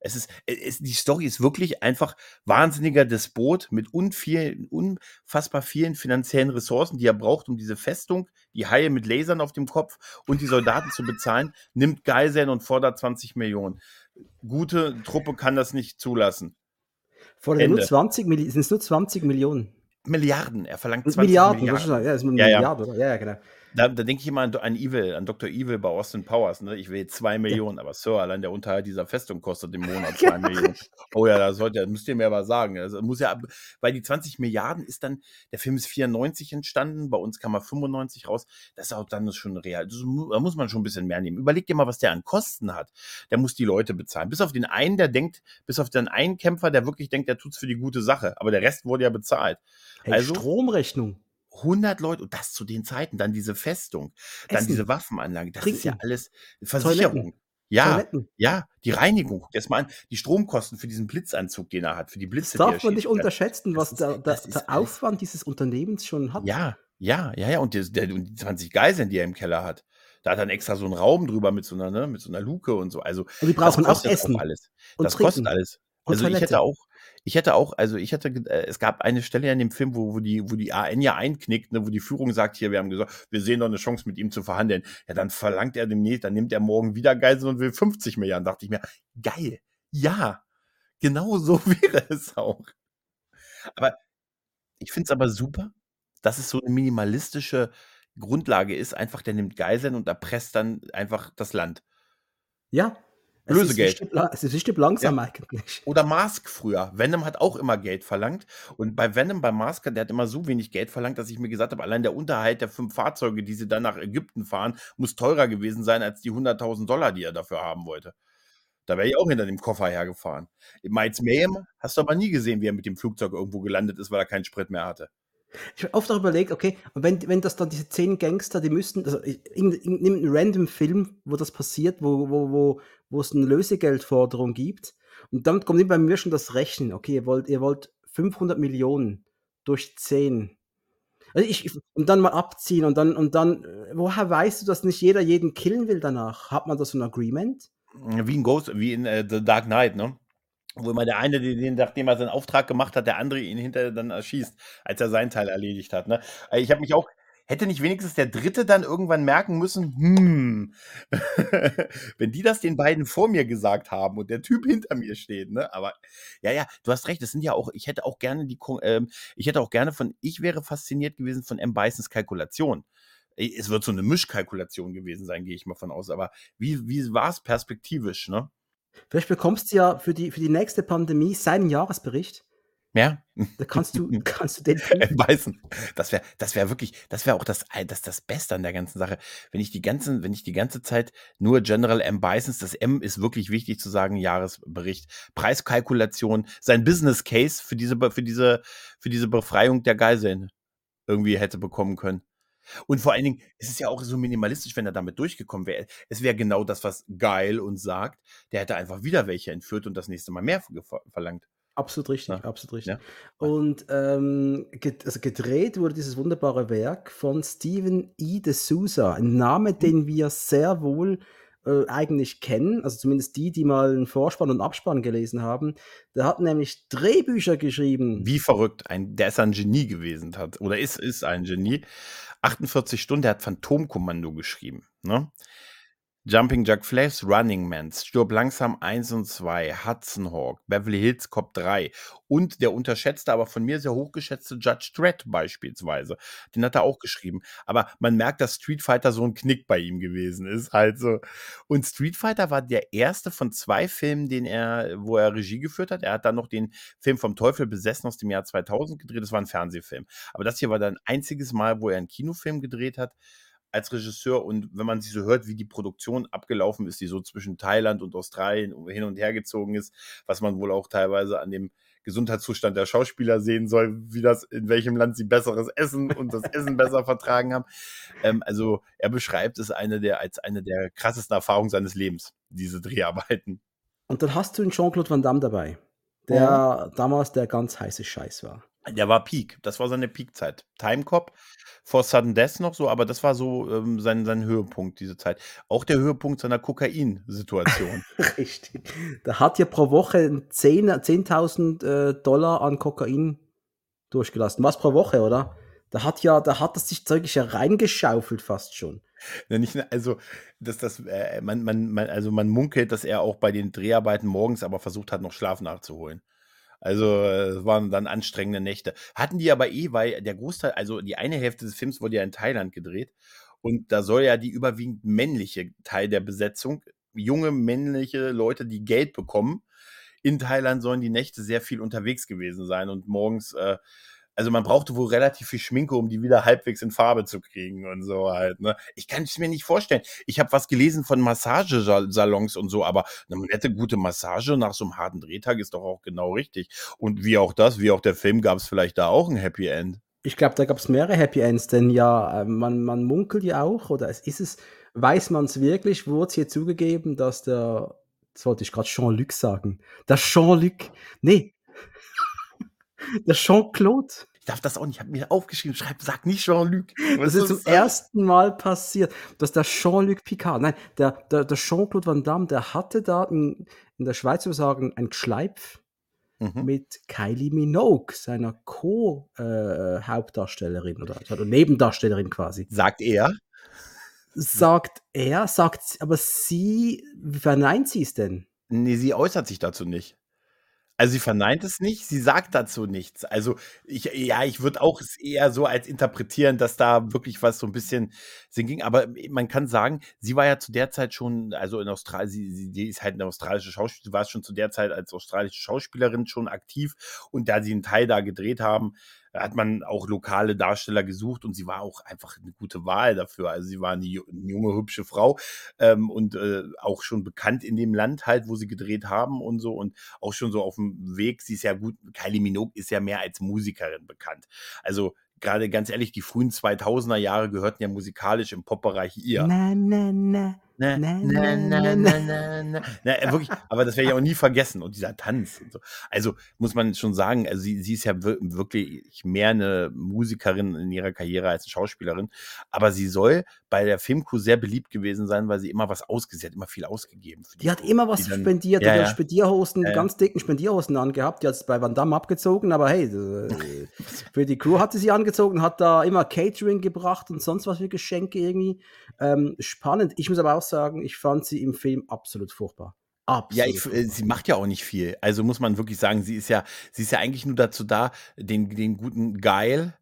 Es ist, es, die Story ist wirklich einfach wahnsinniger Despot mit unviel, unfassbar vielen finanziellen Ressourcen, die er braucht, um diese Festung, die Haie mit Lasern auf dem Kopf und die Soldaten zu bezahlen, nimmt Geiseln und fordert 20 Millionen. Gute Truppe kann das nicht zulassen. Fordert nur 20 Millionen, sind es nur 20 Millionen? Milliarden, er verlangt 20 Milliarden. Milliarden. Ja, ist eine Ja. Milliarde? Ja, ja, genau. Da, da denke ich immer an, an Evil, an Dr. Evil bei Austin Powers. Ne? Ich will zwei Millionen, aber Sir, allein der Unterhalt dieser Festung kostet im Monat [laughs] zwei Millionen. Oh ja, da sollte, müsst ihr mir aber sagen. Also muss ja, weil die 20 Milliarden ist dann, der Film ist 94 entstanden, bei uns kam er 95 raus. Das ist auch dann schon real. Das, da muss man schon ein bisschen mehr nehmen. Überleg dir mal, was der an Kosten hat. Der muss die Leute bezahlen. Bis auf den einen, der denkt, bis auf den einen Kämpfer, der wirklich denkt, der tut's für die gute Sache. Aber der Rest wurde ja bezahlt. Hey, Also- Stromrechnung. 100 Leute und das zu den Zeiten, dann diese Festung, dann Essen. diese Waffenanlage, das ist ja Trinken. alles Versicherung. Toiletten. Ja, Toiletten. ja, die Reinigung. Guck dir das mal an, die Stromkosten für diesen Blitzanzug, den er hat, für die Das Blitze, die darf man nicht schießt. unterschätzen, Das was ist- der, der, das der Aufwand dieses Unternehmens schon hat. Ja, ja, ja, ja. Und, der, der, und die 20 Geiseln, die er im Keller hat. Da hat er dann extra so einen Raum drüber mit so einer, ne, mit so einer Luke und so. Also, Und die brauchen das auch kostet Essen alles. und das kostet Trinken alles. und Also ich Toilette. hätte auch, ich hätte auch, also ich hätte, äh, es gab eine Stelle in dem Film, wo, wo die, wo die AN ja einknickt, ne, wo die Führung sagt, hier, wir haben gesagt, wir sehen doch eine Chance, mit ihm zu verhandeln. Ja, dann verlangt er demnächst, dann nimmt er morgen wieder Geiseln und will 50 Milliarden. Dachte ich mir, geil, ja, genau so [laughs] wäre es auch. Aber ich finde es aber super, dass es so eine minimalistische Grundlage ist. Einfach, der nimmt Geiseln und erpresst dann einfach das Land. Ja. Lösegeld. Es ist Stück langsam eigentlich. [laughs] Oder Mask früher. Venom hat auch immer Geld verlangt. Und bei Venom, bei Mask, der hat immer so wenig Geld verlangt, dass ich mir gesagt habe, allein der Unterhalt der fünf Fahrzeuge, die sie dann nach Ägypten fahren, muss teurer gewesen sein als die 100.000 Dollar, die er dafür haben wollte. Da wäre ich auch hinter dem Koffer hergefahren. Miles Mayhem hast du aber nie gesehen, wie er mit dem Flugzeug irgendwo gelandet ist, weil er keinen Sprit mehr hatte. Ich habe oft auch überlegt, okay, und wenn, wenn das dann diese zehn Gangster, die müssten, also ich- irgend- irgend- nimm einen random Film, wo das passiert, wo, wo, wo, wo es eine Lösegeldforderung gibt. Und dann kommt bei mir schon das Rechnen. Okay, ihr wollt, ihr wollt 500 Millionen durch 10. Also ich, und dann mal abziehen und dann, und dann, äh, woher weißt du, dass nicht jeder jeden killen will danach? Hat man da so ein Agreement? Wie in Ghost, wie in äh, The Dark Knight, ne? Wo immer der eine, den, nachdem er seinen Auftrag gemacht hat, der andere ihn hinterher dann erschießt, als er seinen Teil erledigt hat. Ne? Also Ich habe mich auch, hätte nicht wenigstens der Dritte dann irgendwann merken müssen, hm, [laughs] wenn die das den beiden vor mir gesagt haben und der Typ hinter mir steht, ne? Aber ja, ja, du hast recht, das sind ja auch, ich hätte auch gerne die, ähm, ich hätte auch gerne von, ich wäre fasziniert gewesen von M. Bisons Kalkulation. Es wird so eine Mischkalkulation gewesen sein, gehe ich mal von aus. Aber wie, wie war es perspektivisch, ne? Vielleicht bekommst du ja für die, für die nächste Pandemie seinen Jahresbericht. Ja, Da kannst du, [laughs] kannst du den M. Bison. Das wäre, das wäre wirklich, das wäre auch das, das, das Beste an der ganzen Sache. Wenn ich die ganzen, wenn ich die ganze Zeit nur General M. Bisons, das M ist wirklich wichtig zu sagen, Jahresbericht, Preiskalkulation, sein Business Case für diese, für diese, für diese Befreiung der Geiseln irgendwie hätte bekommen können. Und vor allen Dingen, es ist ja auch so minimalistisch, wenn er damit durchgekommen wäre. Es wäre genau das, was geil uns sagt. Der hätte einfach wieder welche entführt und das nächste Mal mehr ver- verlangt. Absolut richtig, Ja. absolut richtig. Ja. Und ähm, get, also gedreht wurde dieses wunderbare Werk von Steven E. de Souza, ein Name, Mhm. den wir sehr wohl äh, eigentlich kennen, also zumindest die, die mal einen Vorspann und Abspann gelesen haben. Der hat nämlich Drehbücher geschrieben. Wie verrückt. Ein, der ist ein Genie gewesen. Hat, oder ist, ist ein Genie. 48 Stunden, der hat Phantomkommando geschrieben. Ne? Jumping Jack Flash, Running Man, Stirb langsam 1 und 2, Hudson Hawk, Beverly Hills Cop 3 und der unterschätzte, aber von mir sehr hochgeschätzte Judge Dredd beispielsweise. Den hat er auch geschrieben. Aber man merkt, dass Street Fighter so ein Knick bei ihm gewesen ist. Halt. Und Street Fighter war der erste von zwei Filmen, den er, wo er Regie geführt hat. Er hat dann noch den Film vom Teufel besessen aus dem Jahr 2000 gedreht. Das war ein Fernsehfilm. Aber das hier war dann einziges Mal, wo er einen Kinofilm gedreht hat als Regisseur und wenn man sich so hört, wie die Produktion abgelaufen ist, die so zwischen Thailand und Australien hin und her gezogen ist, was man wohl auch teilweise an dem Gesundheitszustand der Schauspieler sehen soll, wie das, in welchem Land sie besseres Essen und das Essen besser vertragen haben. Ähm, also er beschreibt es eine der, als eine der krassesten Erfahrungen seines Lebens, diese Dreharbeiten. Und dann hast du einen Jean-Claude Van Damme dabei, der damals der ganz heiße Scheiß war. Der war Peak. Das war seine Peakzeit. Timecop vor Sudden Death noch so, aber das war so ähm, sein, sein Höhepunkt, diese Zeit. Auch der Höhepunkt seiner Kokain-Situation. [laughs] Richtig. Der hat ja pro Woche 10 10.000 äh, Dollar an Kokain durchgelassen. Was pro Woche, oder? Da hat ja, da hat das sich Zeug ja reingeschaufelt fast schon. Ja, nicht, also, dass das, äh, man, man, man, also man munkelt, dass er auch bei den Dreharbeiten morgens aber versucht hat, noch Schlaf nachzuholen. Also es waren dann anstrengende Nächte. Hatten die aber eh, weil der Großteil, also die eine Hälfte des Films wurde ja in Thailand gedreht und da soll ja die überwiegend männliche Teil der Besetzung, junge männliche Leute, die Geld bekommen, in Thailand sollen die Nächte sehr viel unterwegs gewesen sein und morgens äh, also man brauchte wohl relativ viel Schminke, um die wieder halbwegs in Farbe zu kriegen und so halt. Ne? Ich kann es mir nicht vorstellen. Ich habe was gelesen von Massagesalons und so, aber eine nette, gute Massage nach so einem harten Drehtag ist doch auch genau richtig. Und wie auch das, wie auch der Film, gab es vielleicht da auch ein Happy End. Ich glaube, da gab es mehrere Happy Ends, denn ja, äh, man, man munkelt ja auch, oder es ist es, weiß man es wirklich, wurde es hier zugegeben, dass der, das wollte ich gerade Jean-Luc sagen, der Jean-Luc, nee, [laughs] der Jean-Claude. Ich darf das auch nicht. Ich habe mir aufgeschrieben, schreib, sag nicht Jean-Luc. Das ist zum ersten Mal passiert, dass der Jean-Luc Picard, nein, der, der, der Jean-Claude Van Damme, der hatte da in, in der Schweiz zu sagen, ein Schleipf mhm. mit Kylie Minogue, seiner Co-Hauptdarstellerin äh, oder also Nebendarstellerin quasi. Sagt er? Sagt er, sagt, aber sie, verneint sie es denn? Nee, sie äußert sich dazu nicht. Also, sie verneint es nicht, sie sagt dazu nichts. Also, ich ja, ich würde auch es eher so als interpretieren, dass da wirklich was so ein bisschen Sinn ging. Aber man kann sagen, sie war ja zu der Zeit schon also, in Australien sie sie ist halt 'ne australische Schauspielerin, war schon zu der Zeit als australische Schauspielerin schon aktiv. Und da sie einen Teil da gedreht haben, hat man auch lokale Darsteller gesucht und sie war auch einfach eine gute Wahl dafür. Also sie war eine, junge, hübsche Frau ähm, und äh, auch schon bekannt in dem Land halt, wo sie gedreht haben und so und auch schon so auf dem Weg. Sie ist ja gut, Kylie Minogue ist ja mehr als Musikerin bekannt. Also gerade ganz ehrlich, die frühen 2000er Jahre gehörten ja musikalisch im Pop-Bereich ihr. Na, na, na. Na, na, na, na, na, na. na wirklich, aber das werde ich auch nie vergessen. Und dieser Tanz und so. Also muss man schon sagen, also sie, sie ist ja wirklich mehr eine Musikerin in ihrer Karriere als eine Schauspielerin. Aber sie soll bei der Filmcrew sehr beliebt gewesen sein, weil sie immer was ausgesetzt, immer viel ausgegeben. die, die hat immer was dann, spendiert, ja, die hat Spendierhosen, ja. ganz dicken Spendierhosen angehabt. Die hat es bei Van Damme abgezogen, aber hey, [laughs] für die Crew hat sie sie angezogen, hat da immer Catering gebracht und sonst was für Geschenke irgendwie. Ähm, spannend. Ich muss aber auch sagen, ich fand sie im Film absolut furchtbar. Absolut. Ja, ich, äh, sie macht ja auch nicht viel. Also muss man wirklich sagen, sie ist ja, sie ist ja eigentlich nur dazu da, den, den guten Geil,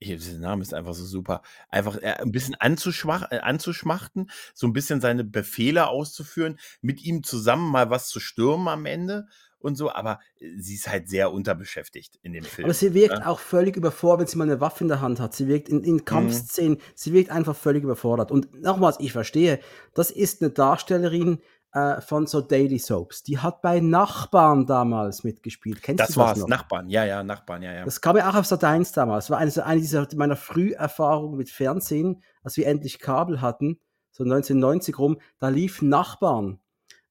hier, dieser Name ist einfach so super, einfach äh, ein bisschen anzuschwach, äh, anzuschmachten, so ein bisschen seine Befehle auszuführen, mit ihm zusammen mal was zu stürmen am Ende und so, aber äh, sie ist halt sehr unterbeschäftigt in dem Film. Aber sie wirkt ja. auch völlig überfordert, wenn sie mal eine Waffe in der Hand hat. Sie wirkt in, in mhm. Kampfszenen, mhm. sie wirkt einfach völlig überfordert. Und nochmals, ich verstehe, das ist eine Darstellerin äh, von so Daily Soaps. Die hat bei Nachbarn damals mitgespielt. Kennst das du das war's, noch? Nachbarn, ja, ja, Nachbarn, ja, ja. Das kam ja auch auf Sat 1 damals. Das war eine, eine dieser meiner Früherfahrungen mit Fernsehen, als wir endlich Kabel hatten, so 1990 rum, da lief Nachbarn.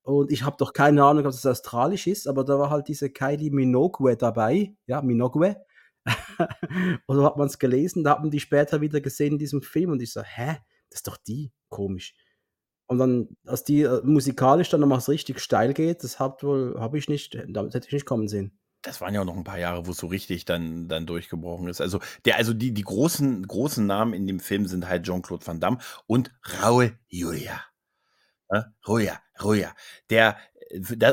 Und ich habe doch keine Ahnung, ob das australisch ist, aber da war halt diese Kylie Minogue dabei. Ja, Minogue. [laughs] und so hat man es gelesen, da hat man die später wieder gesehen in diesem Film und ich so, hä? Das ist doch die? Komisch. Und dann, als die äh, musikalisch dann nochmal richtig steil geht, das hat wohl, habe ich nicht, damit hätte ich nicht kommen sehen. Das waren ja auch noch ein paar Jahre, wo es so richtig dann, dann durchgebrochen ist. Also, der, also die, die großen, großen Namen in dem Film sind halt Jean-Claude Van Damme und Raue Julia. Ne? Ruja, Ruja. Der,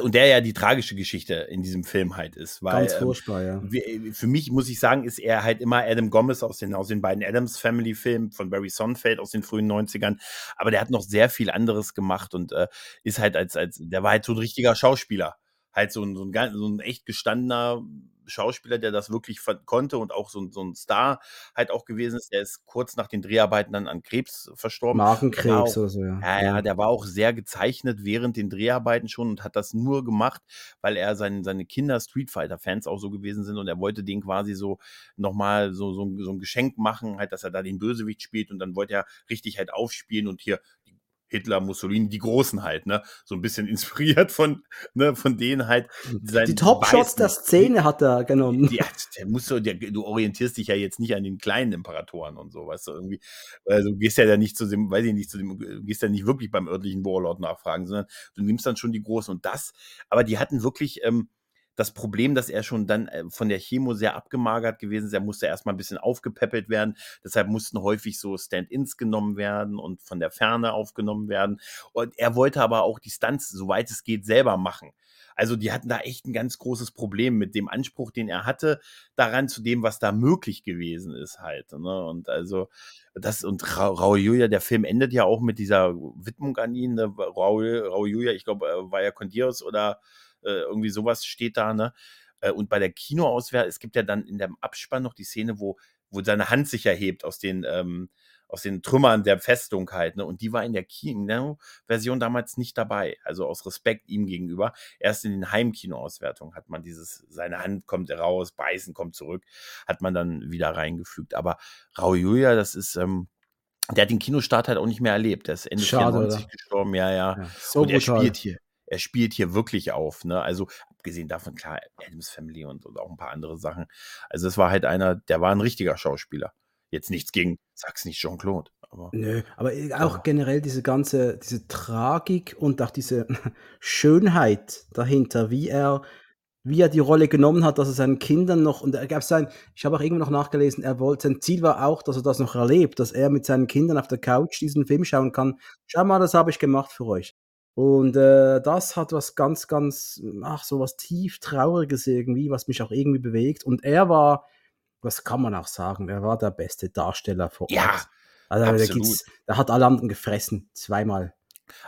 und der ja die tragische Geschichte in diesem Film halt ist. Weil, Ganz ähm, furchtbar, ja. Äh, für mich muss ich sagen, ist er halt immer Adam Gomez aus den, aus den beiden Adams Family Filmen von Barry Sonfeld aus den frühen 90ern. Aber der hat noch sehr viel anderes gemacht und äh, ist halt als, als, der war halt so ein richtiger Schauspieler. Halt so ein, so ein, so ein echt gestandener Schauspieler, der das wirklich konnte und auch so, so, ein Star halt auch gewesen ist. Der ist kurz nach den Dreharbeiten dann an Krebs verstorben. Magenkrebs oder so, ja. ja. Ja, der war auch sehr gezeichnet während den Dreharbeiten schon und hat das nur gemacht, weil er sein, seine Kinder Street Fighter-Fans auch so gewesen sind und er wollte den quasi so nochmal so, so, so ein Geschenk machen, halt, dass er da den Bösewicht spielt und dann wollte er richtig halt aufspielen und hier Hitler, Mussolini, die Großen halt, ne? So ein bisschen [laughs] inspiriert von, ne, von denen halt. Die Top-Shots der Szene hat er genommen. Ja, der muss so, der, du orientierst dich ja jetzt nicht an den kleinen Imperatoren und so, weißt du, irgendwie. Also du gehst ja da nicht zu dem, weiß ich nicht, zu dem, gehst ja nicht wirklich beim örtlichen Warlord nachfragen, sondern du nimmst dann schon die Großen und das, aber die hatten wirklich, ähm, das Problem, dass er schon dann äh, von der Chemo sehr abgemagert gewesen ist. Er musste erstmal ein bisschen aufgepäppelt werden. Deshalb mussten häufig so Stand-ins genommen werden und von der Ferne aufgenommen werden. Und er wollte aber auch die Stunts, soweit es geht, selber machen. Also die hatten da echt ein ganz großes Problem mit dem Anspruch, den er hatte, daran zu dem, was da möglich gewesen ist halt. Ne? Und also das und Ra Raul Julia, der Film endet ja auch mit dieser Widmung an ihn. Ne? Raul, Raul Julia, ich glaube, äh, war ja Condios oder irgendwie sowas steht da, ne? Äh, und bei der Kinoauswertung, es gibt ja dann in dem Abspann noch die Szene, wo, wo seine Hand sich erhebt aus den, ähm, aus den Trümmern der Festung halt, ne? Und die war in der Kino-Version damals nicht dabei. Also aus Respekt ihm gegenüber. Erst in den Heimkino-Auswertungen hat man dieses, seine Hand kommt raus, beißen kommt zurück, hat man dann wieder reingefügt. Aber Raul Julia, das ist, ähm, der hat den Kinostart halt auch nicht mehr erlebt. Der ist Ende Schade, 94 oder? gestorben, ja, ja. ja so und er spielt hier, er spielt hier wirklich auf. Ne? Also abgesehen davon, klar, Adams Family und, und auch ein paar andere Sachen. Also es war halt einer, der war ein richtiger Schauspieler. Jetzt nichts gegen, sag's nicht Jean-Claude. Aber, Nö, aber auch ja. generell diese ganze, diese Tragik und auch diese [laughs] Schönheit dahinter, wie er, wie er die Rolle genommen hat, dass er seinen Kindern noch, und er gab sein, ich habe auch irgendwo noch nachgelesen, er wollte, sein Ziel war auch, dass er das noch erlebt, dass er mit seinen Kindern auf der Couch diesen Film schauen kann. Schau mal, das habe ich gemacht für euch. Und äh, das hat was ganz, ganz, ach, so was tief Trauriges irgendwie, was mich auch irgendwie bewegt. Und er war, das kann man auch sagen, er war der beste Darsteller vor Ort. Ja, also absolut. Der, hat alle anderen gefressen, zweimal.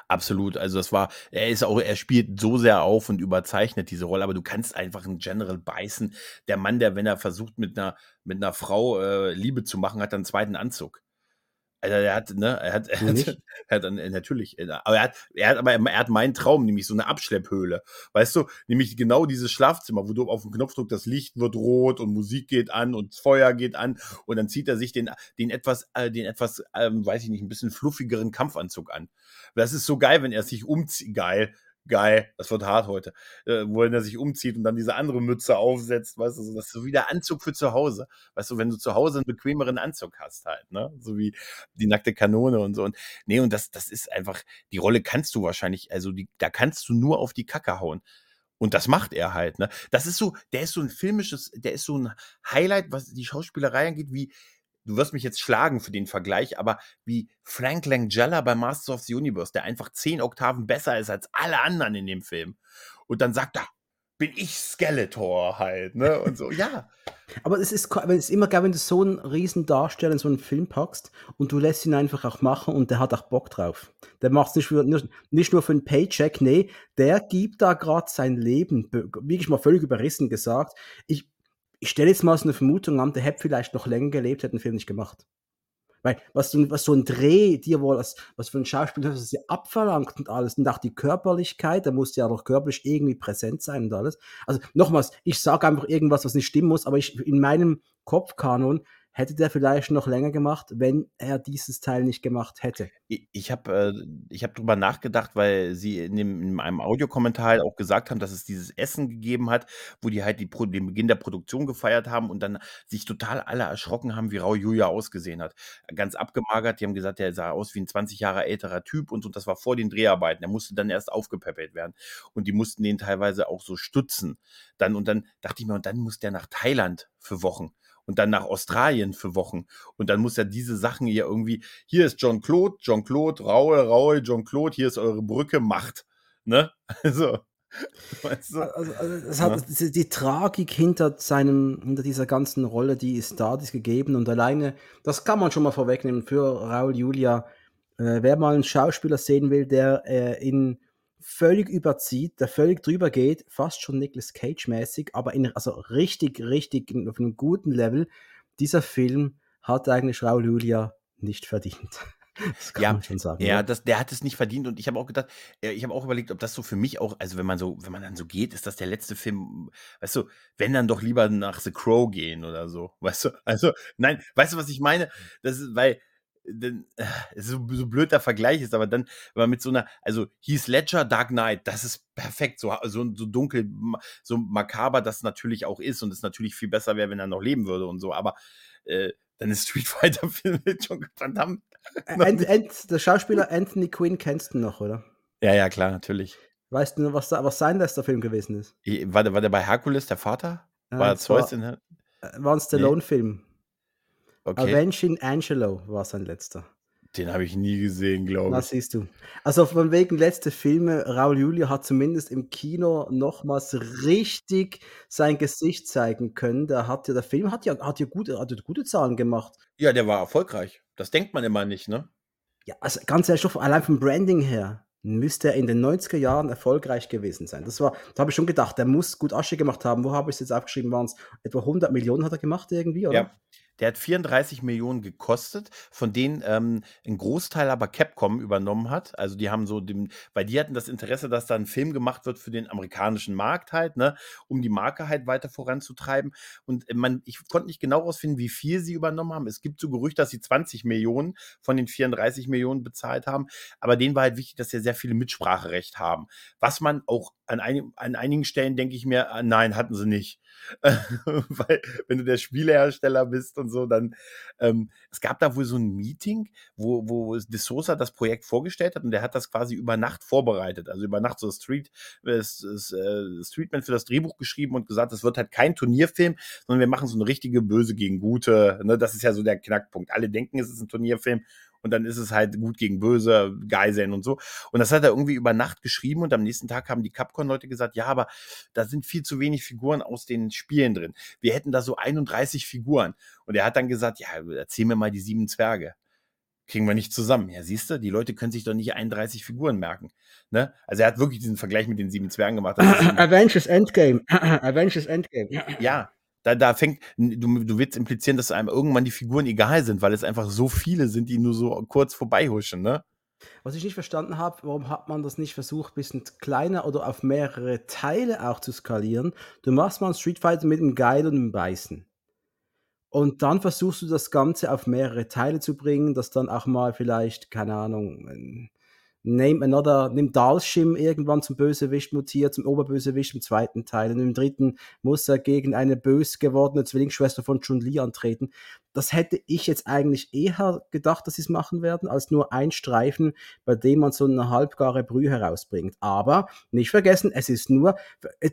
Absolut. Also das war, er ist auch, er spielt so sehr auf und überzeichnet diese Rolle, aber du kannst einfach einen General beißen. Der Mann, der, wenn er versucht, mit einer, mit einer Frau äh, Liebe zu machen, hat einen zweiten Anzug. Also er hat, ne, er hat, [laughs] er hat, er hat dann, äh, natürlich, äh, aber er hat, er hat, aber er hat meinen Traum, nämlich so eine Abschlepphöhle. Weißt du, nämlich genau dieses Schlafzimmer, wo du auf den Knopf drückst, das Licht wird rot und Musik geht an und das Feuer geht an und dann zieht er sich den, den etwas, äh, den etwas, ähm, weiß ich nicht, ein bisschen fluffigeren Kampfanzug an. Das ist so geil, wenn er sich umzieht, geil, geil, das wird hart heute, äh, wo er sich umzieht und dann diese andere Mütze aufsetzt, weißt du, so, das ist so wie der Anzug für zu Hause. Weißt du, wenn du zu Hause einen bequemeren Anzug hast halt, ne? So wie die nackte Kanone und so. Und nee, und das, das ist einfach, die Rolle kannst du wahrscheinlich, also die, da kannst du nur auf die Kacke hauen. Und das macht er halt, ne? Das ist so, der ist so ein filmisches, der ist so ein Highlight, was die Schauspielerei angeht, wie du wirst mich jetzt schlagen für den Vergleich, aber wie Frank Langella bei Masters of the Universe, der einfach zehn Oktaven besser ist als alle anderen in dem Film. Und dann sagt er, bin ich Skeletor halt, ne? Und so, ja. Aber es ist, es ist immer geil, wenn du so einen riesen Darsteller in so einen Film packst und du lässt ihn einfach auch machen und der hat auch Bock drauf. Der macht es nicht, nicht, nicht nur für einen Paycheck, nee, der gibt da gerade sein Leben, wirklich mal völlig überrissen gesagt. Ich, ich stelle jetzt mal so eine Vermutung an, der hätte vielleicht noch länger gelebt, hätte den Film nicht gemacht. Weil, was, du, was so ein Dreh dir wohl, was, was für ein Schauspieler, was sie abverlangt und alles, und auch die Körperlichkeit, da muss ja auch körperlich irgendwie präsent sein und alles. Also, nochmals, ich sage einfach irgendwas, was nicht stimmen muss, aber ich, in meinem Kopfkanon hätte der vielleicht noch länger gemacht, wenn er dieses Teil nicht gemacht hätte. Ich, ich habe äh, hab drüber nachgedacht, weil sie in, dem, in einem Audiokommentar halt auch gesagt haben, dass es dieses Essen gegeben hat, wo die halt die, den Beginn der Produktion gefeiert haben und dann sich total alle erschrocken haben, wie Raul Julia ausgesehen hat. Ganz abgemagert, die haben gesagt, der sah aus wie ein 20 Jahre älterer Typ und, und das war vor den Dreharbeiten. Er musste dann erst aufgepäppelt werden und die mussten den teilweise auch so stützen. Dann, und dann dachte ich mir, und dann muss der nach Thailand für Wochen und dann nach Australien für Wochen. Und dann muss er diese Sachen hier irgendwie, hier ist John Claude, John Claude, Raue, Raue, John Claude, hier ist eure Brücke, Macht. Ne? [laughs] Also. Weißt du? also, also es hat, ja. die Tragik hinter seinem, hinter dieser ganzen Rolle, die ist da, die ist gegeben und alleine, das kann man schon mal vorwegnehmen für Raul Julia. Äh, wer mal einen Schauspieler sehen will, der äh, in völlig überzieht, der völlig drüber geht, fast schon Nicolas Cage-mäßig, aber in, also richtig, richtig auf einem guten Level. Dieser Film hat eigentlich Raul Julia nicht verdient. [laughs] Das kann ja, man schon sagen. Ja, ja. Das, der hat es nicht verdient und ich habe auch gedacht, äh, ich habe auch überlegt, ob das so für mich auch, also wenn man so, wenn man dann so geht, ist das der letzte Film, weißt du, wenn dann doch lieber nach The Crow gehen oder so, [laughs] weißt du? Also, nein, weißt du, was ich meine? Das ist, weil dann, äh, so, so blöd der Vergleich ist, aber dann, wenn man mit so einer, also Heath Ledger, Dark Knight, das ist perfekt, so, so, so dunkel, so makaber das natürlich auch ist und es natürlich viel besser wäre, wenn er noch leben würde und so, aber äh, dann ist Street [laughs] Fighter Film [laughs] John Van Ant, Ant, der Schauspieler Anthony Quinn kennst du noch, oder? Ja, ja, klar, natürlich. Weißt du noch, was, was sein letzter Film gewesen ist? War der, war der bei Herkules der Vater? War er Zeus in äh, War ein Stallone-Film. Okay. Avenging Angelo war sein letzter. Den habe ich nie gesehen, glaube ich. siehst du. Also von wegen letzte Filme, Raul Julia hat zumindest im Kino nochmals richtig sein Gesicht zeigen können. Der, hat ja, der Film hat ja, hat ja gute, hat ja gute Zahlen gemacht. Ja, der war erfolgreich. Das denkt man immer nicht, ne? Ja, also ganz ehrlich, schon allein vom Branding her müsste er in den 90er Jahren erfolgreich gewesen sein. Das war, da habe ich schon gedacht, der muss gut Asche gemacht haben. Wo habe ich es jetzt aufgeschrieben? Waren es etwa 100 Millionen hat er gemacht irgendwie, oder? Ja. Der hat 34 Millionen gekostet, von denen ähm, ein Großteil aber Capcom übernommen hat. Also die haben so dem, weil die hatten das Interesse, dass da ein Film gemacht wird für den amerikanischen Markt halt, ne, um die Marke halt weiter voranzutreiben. Und äh, man, ich konnte nicht genau rausfinden, wie viel sie übernommen haben. Es gibt so Gerüchte, dass sie 20 Millionen von den 34 Millionen bezahlt haben. Aber denen war halt wichtig, dass sie sehr viele Mitspracherecht haben. Was man auch an, ein, an einigen Stellen denke ich mir, äh, nein, hatten sie nicht. [laughs] Weil, wenn du der Spielehersteller bist und so, dann, ähm, es gab da wohl so ein Meeting, wo, wo De Sosa das Projekt vorgestellt hat und der hat das quasi über Nacht vorbereitet. Also über Nacht so Street, äh, Streetman für das Drehbuch geschrieben und gesagt, es wird halt kein Turnierfilm, sondern wir machen so eine richtige Böse gegen Gute. Ne? Das ist ja so der Knackpunkt. Alle denken, es ist ein Turnierfilm und dann ist es halt gut gegen böse, Geiseln und so. Und das hat er irgendwie über Nacht geschrieben und am nächsten Tag haben die Capcom-Leute gesagt, ja, aber da sind viel zu wenig Figuren aus den Spielen drin. Wir hätten da so 31 Figuren. Und er hat dann gesagt, ja, erzähl mir mal die sieben Zwerge. Kriegen wir nicht zusammen. Ja, siehst du, die Leute können sich doch nicht 31 Figuren merken. Ne? Also er hat wirklich diesen Vergleich mit den sieben Zwergen gemacht. Avengers Endgame. [clears throat] Avengers Endgame. Ja, da, da fängt, du, du willst implizieren, dass einem irgendwann die Figuren egal sind, weil es einfach so viele sind, die nur so kurz vorbeihuschen, ne? Was ich nicht verstanden habe, warum hat man das nicht versucht, ein bisschen kleiner oder auf mehrere Teile auch zu skalieren? Du machst mal einen Street Fighter mit einem Geil und einem Beißen. Und dann versuchst du das Ganze auf mehrere Teile zu bringen, dass dann auch mal vielleicht, keine Ahnung, Name Another, nimm Dalshim irgendwann zum Bösewicht mutiert, zum Oberbösewicht im zweiten Teil. Und im dritten muss er gegen eine bös gewordene Zwillingsschwester von Chun-Li antreten. Das hätte ich jetzt eigentlich eher gedacht, dass sie es machen werden, als nur ein Streifen, bei dem man so eine halbgare Brühe herausbringt. Aber nicht vergessen, es ist nur,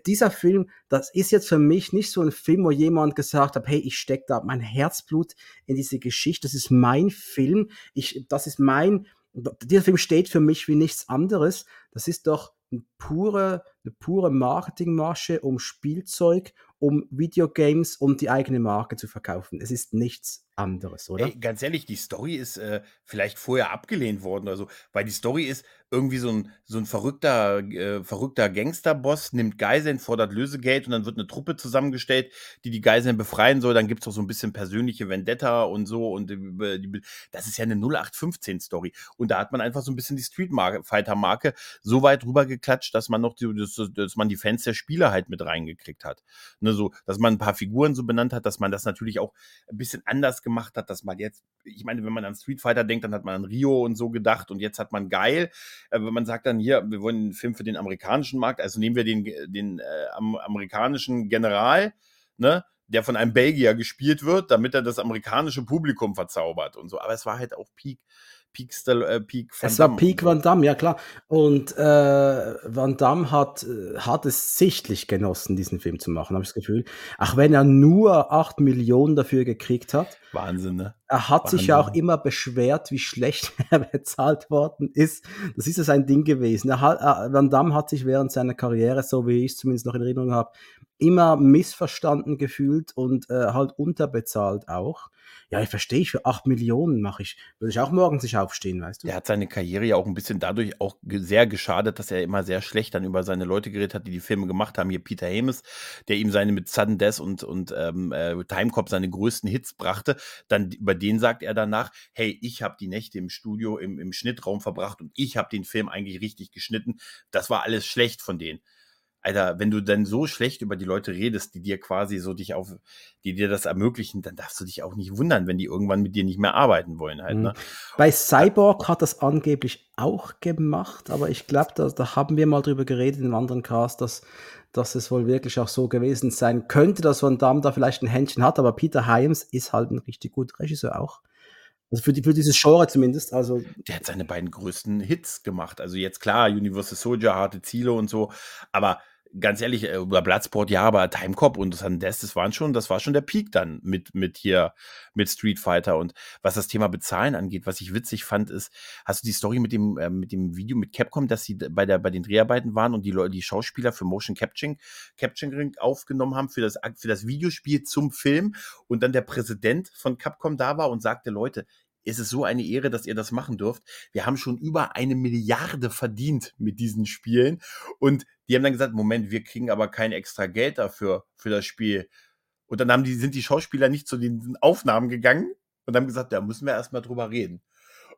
dieser Film, das ist jetzt für mich nicht so ein Film, wo jemand gesagt hat, hey, ich stecke da mein Herzblut in diese Geschichte, das ist mein Film, ich, das ist mein, dieser Film steht für mich wie nichts anderes. Das ist doch eine pure, eine pure Marketingmasche um Spielzeug, um Videogames, um die eigene Marke zu verkaufen. Es ist nichts anderes, oder? Ey, ganz ehrlich, die Story ist äh, vielleicht vorher abgelehnt worden oder so, weil die Story ist irgendwie so ein, so ein verrückter, äh, verrückter Gangsterboss, nimmt Geiseln, fordert Lösegeld und dann wird eine Truppe zusammengestellt, die die Geiseln befreien soll. Dann gibt es auch so ein bisschen persönliche Vendetta und so. Und die, die, das ist ja eine 0815-Story. Und da hat man einfach so ein bisschen die Street Fighter-Marke so weit rübergeklatscht, dass man noch die, dass, dass man die Fans der Spieler halt mit reingekriegt hat. Ne, so, dass man ein paar Figuren so benannt hat, dass man das natürlich auch ein bisschen anders gemacht hat, dass man jetzt, ich meine, wenn man an Street Fighter denkt, dann hat man an Rio und so gedacht und jetzt hat man geil. Wenn man sagt dann hier, wir wollen einen Film für den amerikanischen Markt, also nehmen wir den, den äh, amerikanischen General, ne? der von einem Belgier gespielt wird, damit er das amerikanische Publikum verzaubert und so. Aber es war halt auch Peak, Peak, äh, Peak Van Es war Peak Van Damme, ja klar. Und äh, Van Damme hat, äh, hat es sichtlich genossen, diesen Film zu machen, habe ich das Gefühl. Auch wenn er nur 8 Millionen dafür gekriegt hat. Wahnsinn, ne? Er hat Wahnsinn. sich ja auch immer beschwert, wie schlecht [laughs] er bezahlt worden ist. Das ist ja sein Ding gewesen. Er hat, äh, Van Damme hat sich während seiner Karriere, so wie ich es zumindest noch in Erinnerung habe, immer missverstanden gefühlt und äh, halt unterbezahlt auch ja, ich verstehe ich, für 8 Millionen mache ich, würde ich auch morgens nicht aufstehen, weißt du? Er hat seine Karriere ja auch ein bisschen dadurch auch sehr geschadet, dass er immer sehr schlecht dann über seine Leute geredet hat, die die Filme gemacht haben. Hier Peter Hames, der ihm seine mit Sudden Death und, und ähm, äh, Timecop seine größten Hits brachte. Dann über den sagt er danach, hey, ich habe die Nächte im Studio, im, im Schnittraum verbracht und ich habe den Film eigentlich richtig geschnitten. Das war alles schlecht von denen. Alter, wenn du dann so schlecht über die Leute redest, die dir quasi so dich auf, die dir das ermöglichen, dann darfst du dich auch nicht wundern, wenn die irgendwann mit dir nicht mehr arbeiten wollen halt, Mhm. ne? Bei Cyborg hat das angeblich auch gemacht, aber ich glaube, da, da haben wir mal drüber geredet in einem anderen Cast, dass, dass es wohl wirklich auch so gewesen sein könnte, dass Van Damme da vielleicht ein Händchen hat, aber Peter Hyams ist halt ein richtig guter Regisseur auch. Also für, die, für dieses Genre zumindest. Also Der hat seine beiden größten Hits gemacht. Also jetzt klar, Universal Soldier, harte Ziele und so, aber ganz ehrlich, äh, über Bloodsport ja, aber Time Cop und San Des, das waren schon, das war schon der Peak dann mit, mit hier, mit Street Fighter. Und was das Thema Bezahlen angeht, was ich witzig fand, ist, hast du die Story mit dem, äh, mit dem Video mit Capcom, dass sie bei der, bei den Dreharbeiten waren und die Leute, die Schauspieler für Motion Capturing, Capturing aufgenommen haben für das, für das Videospiel zum Film und dann der Präsident von Capcom da war und sagte, Leute, es ist so eine Ehre, dass ihr das machen dürft. Wir haben schon über eine Milliarde verdient mit diesen Spielen. Und die haben dann gesagt, Moment, wir kriegen aber kein extra Geld dafür, für das Spiel. Und dann haben die, sind die Schauspieler nicht zu den Aufnahmen gegangen und haben gesagt, da müssen wir erstmal drüber reden.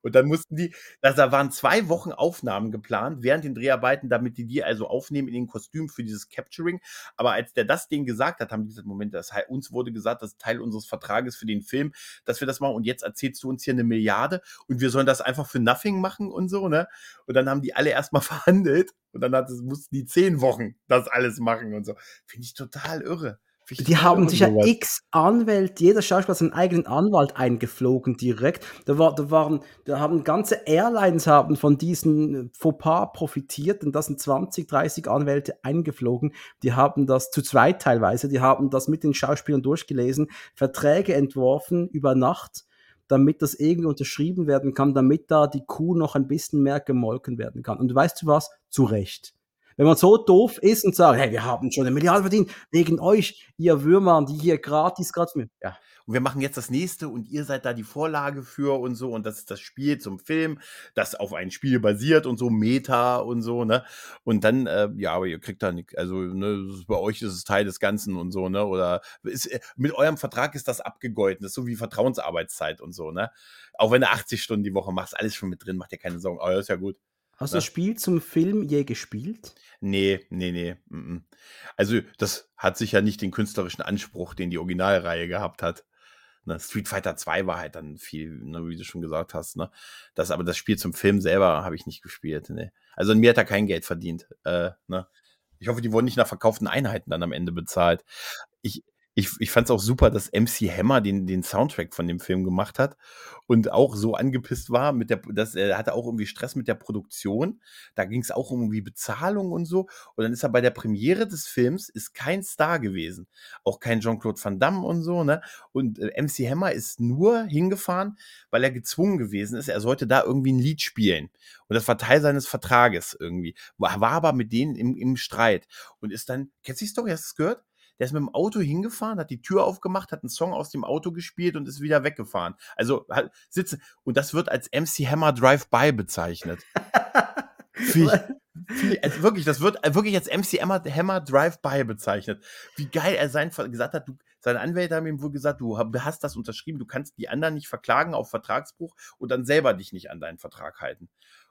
Und dann mussten die, also da waren zwei Wochen Aufnahmen geplant während den Dreharbeiten, damit die die also aufnehmen in den Kostüm für dieses Capturing. Aber als der das denen gesagt hat, haben die gesagt, Moment, das, uns wurde gesagt, das ist Teil unseres Vertrages für den Film, dass wir das machen. Und jetzt erzählst du uns hier eine Milliarde und wir sollen das einfach für nothing machen und so, ne? Und dann haben die alle erstmal [laughs] verhandelt und dann hat mussten die zehn Wochen das alles machen und so. Finde ich total irre. Die haben sicher sowas. x Anwälte, jeder Schauspieler hat seinen eigenen Anwalt eingeflogen direkt. Da, war, da waren, da haben ganze Airlines haben von diesen Fauxpas profitiert und da sind 20, 30 Anwälte eingeflogen. Die haben das zu zweit teilweise, die haben das mit den Schauspielern durchgelesen, Verträge entworfen über Nacht, damit das irgendwie unterschrieben werden kann, damit da die Kuh noch ein bisschen mehr gemolken werden kann. Und weißt du was? Zu Recht. Wenn man so doof ist und sagt, hey, wir haben schon eine Milliarde verdient, wegen euch, ihr Würmer, die hier gratis, gratis. Ja. Und wir machen jetzt das nächste und ihr seid da die Vorlage für und so. Und das ist das Spiel zum Film, das auf ein Spiel basiert und so, Meta und so, ne? Und dann, äh, ja, aber ihr kriegt da nichts. Also, ne, bei euch ist es Teil des Ganzen und so, ne? Oder ist, äh, mit eurem Vertrag ist das abgegolten. Das ist so wie Vertrauensarbeitszeit und so, ne? Auch wenn du 80 Stunden die Woche machst, alles schon mit drin, macht dir keine Sorgen. Aber ist ja gut. Hast du das Spiel zum Film je gespielt? Nee, nee, nee. Also, das hat sicher nicht den künstlerischen Anspruch, den die Originalreihe gehabt hat. Ne, Street Fighter 2 war halt dann viel, ne, wie du schon gesagt hast. Ne? Das, aber das Spiel zum Film selber habe ich nicht gespielt. Ne? Also mir hat er kein Geld verdient. Äh, ne? Ich hoffe, die wurden nicht nach verkauften Einheiten dann am Ende bezahlt. Ich, ich, ich fand es auch super, dass MC Hammer den, den Soundtrack von dem Film gemacht hat und auch so angepisst war mit der, dass er hatte auch irgendwie Stress mit der Produktion. Da ging es auch um irgendwie Bezahlung und so. Und dann ist er bei der Premiere des Films ist kein Star gewesen, auch kein Jean-Claude Van Damme und so. Ne? Und äh, MC Hammer ist nur hingefahren, weil er gezwungen gewesen ist. Er sollte da irgendwie ein Lied spielen. Und das war Teil seines Vertrages irgendwie. War, war aber mit denen im, im Streit und ist dann. Kennst du die Story? Hast du es gehört? Der ist mit dem Auto hingefahren, hat die Tür aufgemacht, hat einen Song aus dem Auto gespielt und ist wieder weggefahren. Also halt, sitze. Und das wird als MC Hammer Drive-By bezeichnet. [laughs] Ich, also wirklich, das wird wirklich als MC Hammer, Hammer Drive-By bezeichnet. Wie geil er sein gesagt hat, du, seine Anwälte haben ihm wohl gesagt, du hast das unterschrieben, du kannst die anderen nicht verklagen auf Vertragsbruch und dann selber dich nicht an deinen Vertrag halten.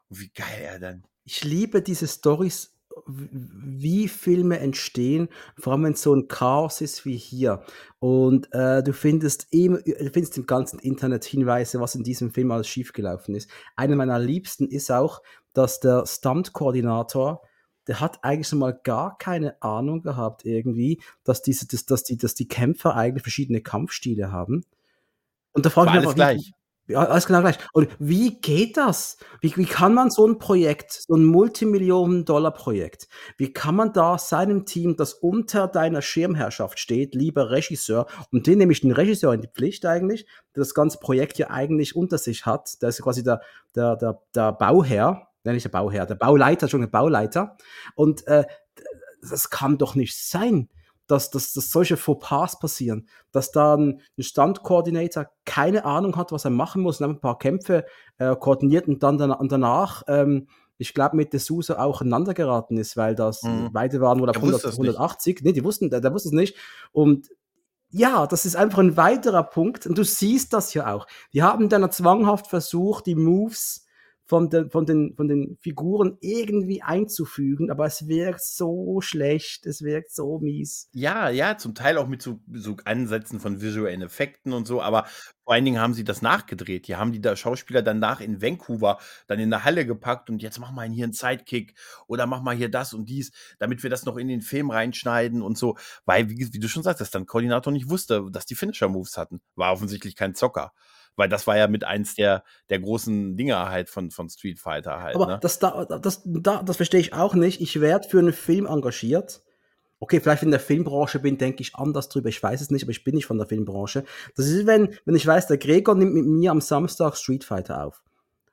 Und wie geil er dann. Ich liebe diese Stories, wie Filme entstehen, vor allem wenn es so ein Chaos ist wie hier. Und äh, du findest du findest im ganzen Internet Hinweise, was in diesem Film alles schiefgelaufen ist. Einer meiner Liebsten ist auch, dass der Stunt-Koordinator, der hat eigentlich schon mal gar keine Ahnung gehabt irgendwie, dass diese, dass, dass die, dass die Kämpfer eigentlich verschiedene Kampfstile haben. Und da frage ich mich einfach, wie, gleich. Ja, alles genau gleich. Und wie geht das? Wie, wie kann man so ein Projekt, so ein Multimillionen-Dollar-Projekt, wie kann man da seinem Team, das unter deiner Schirmherrschaft steht, lieber Regisseur, und den nehme ich den Regisseur in die Pflicht eigentlich, der das ganze Projekt ja eigentlich unter sich hat, der ist quasi der, der, der, der Bauherr, nein, nicht der Bauherr, der Bauleiter, schon der Bauleiter. Und äh, das kann doch nicht sein dass, dass, dass solche Fauxpas passieren, dass da ein, Standkoordinator keine Ahnung hat, was er machen muss, und ein paar Kämpfe äh, koordiniert und dann und danach, ähm, ich glaube, mit D'Souza auch aneinander geraten ist, weil das Mhm. beide waren wohl auf Er 100, wusste es nicht. 180. Nee, die wussten, der, der wusste es nicht. Und ja, das ist einfach ein weiterer Punkt. Und du siehst das ja auch. Die haben dann zwanghaft versucht, die Moves von den, von den, von den Figuren irgendwie einzufügen, aber es wirkt so schlecht, es wirkt so mies. Ja, ja, zum Teil auch mit so, so Ansätzen von visuellen Effekten und so, aber vor allen Dingen haben sie das nachgedreht. Die haben die da Schauspieler danach in Vancouver dann in der Halle gepackt und jetzt mach mal hier einen Sidekick oder mach mal hier das und dies, damit wir das noch in den Film reinschneiden und so. Weil, wie, wie du schon sagst, dass dann Koordinator nicht wusste, dass die Finisher-Moves hatten. War offensichtlich kein Zocker. Weil das war ja mit eins der, der großen Dinger halt von, von Street Fighter halt. Aber ne? das, da, das, da, das verstehe ich auch nicht. Ich werde für einen Film engagiert. Okay, vielleicht wenn ich in der Filmbranche bin, denke ich anders drüber. Ich weiß es nicht, aber ich bin nicht von der Filmbranche. Das ist, wenn, wenn ich weiß, der Gregor nimmt mit mir am Samstag Street Fighter auf.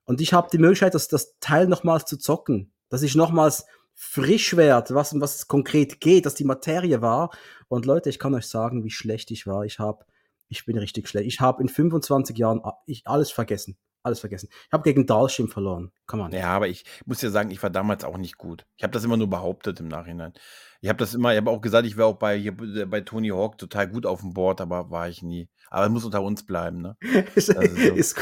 Und ich habe die Möglichkeit, das, das Teil nochmals zu zocken. Dass ich nochmals frisch werde, was, was es konkret geht, dass die Materie war. Und Leute, ich kann euch sagen, wie schlecht ich war. Ich habe ich bin richtig schlecht. Ich habe in 25 Jahren ich alles vergessen. Alles vergessen. Ich habe gegen Dalshim verloren. Come on. Ja, aber ich muss ja sagen, ich war damals auch nicht gut. Ich habe das immer nur behauptet im Nachhinein. Ich habe das immer, ich habe auch gesagt, ich wäre auch bei, hier, bei Tony Hawk total gut auf dem Board, aber war ich nie. Aber es muss unter uns bleiben, ne? [laughs] ist, so. ist,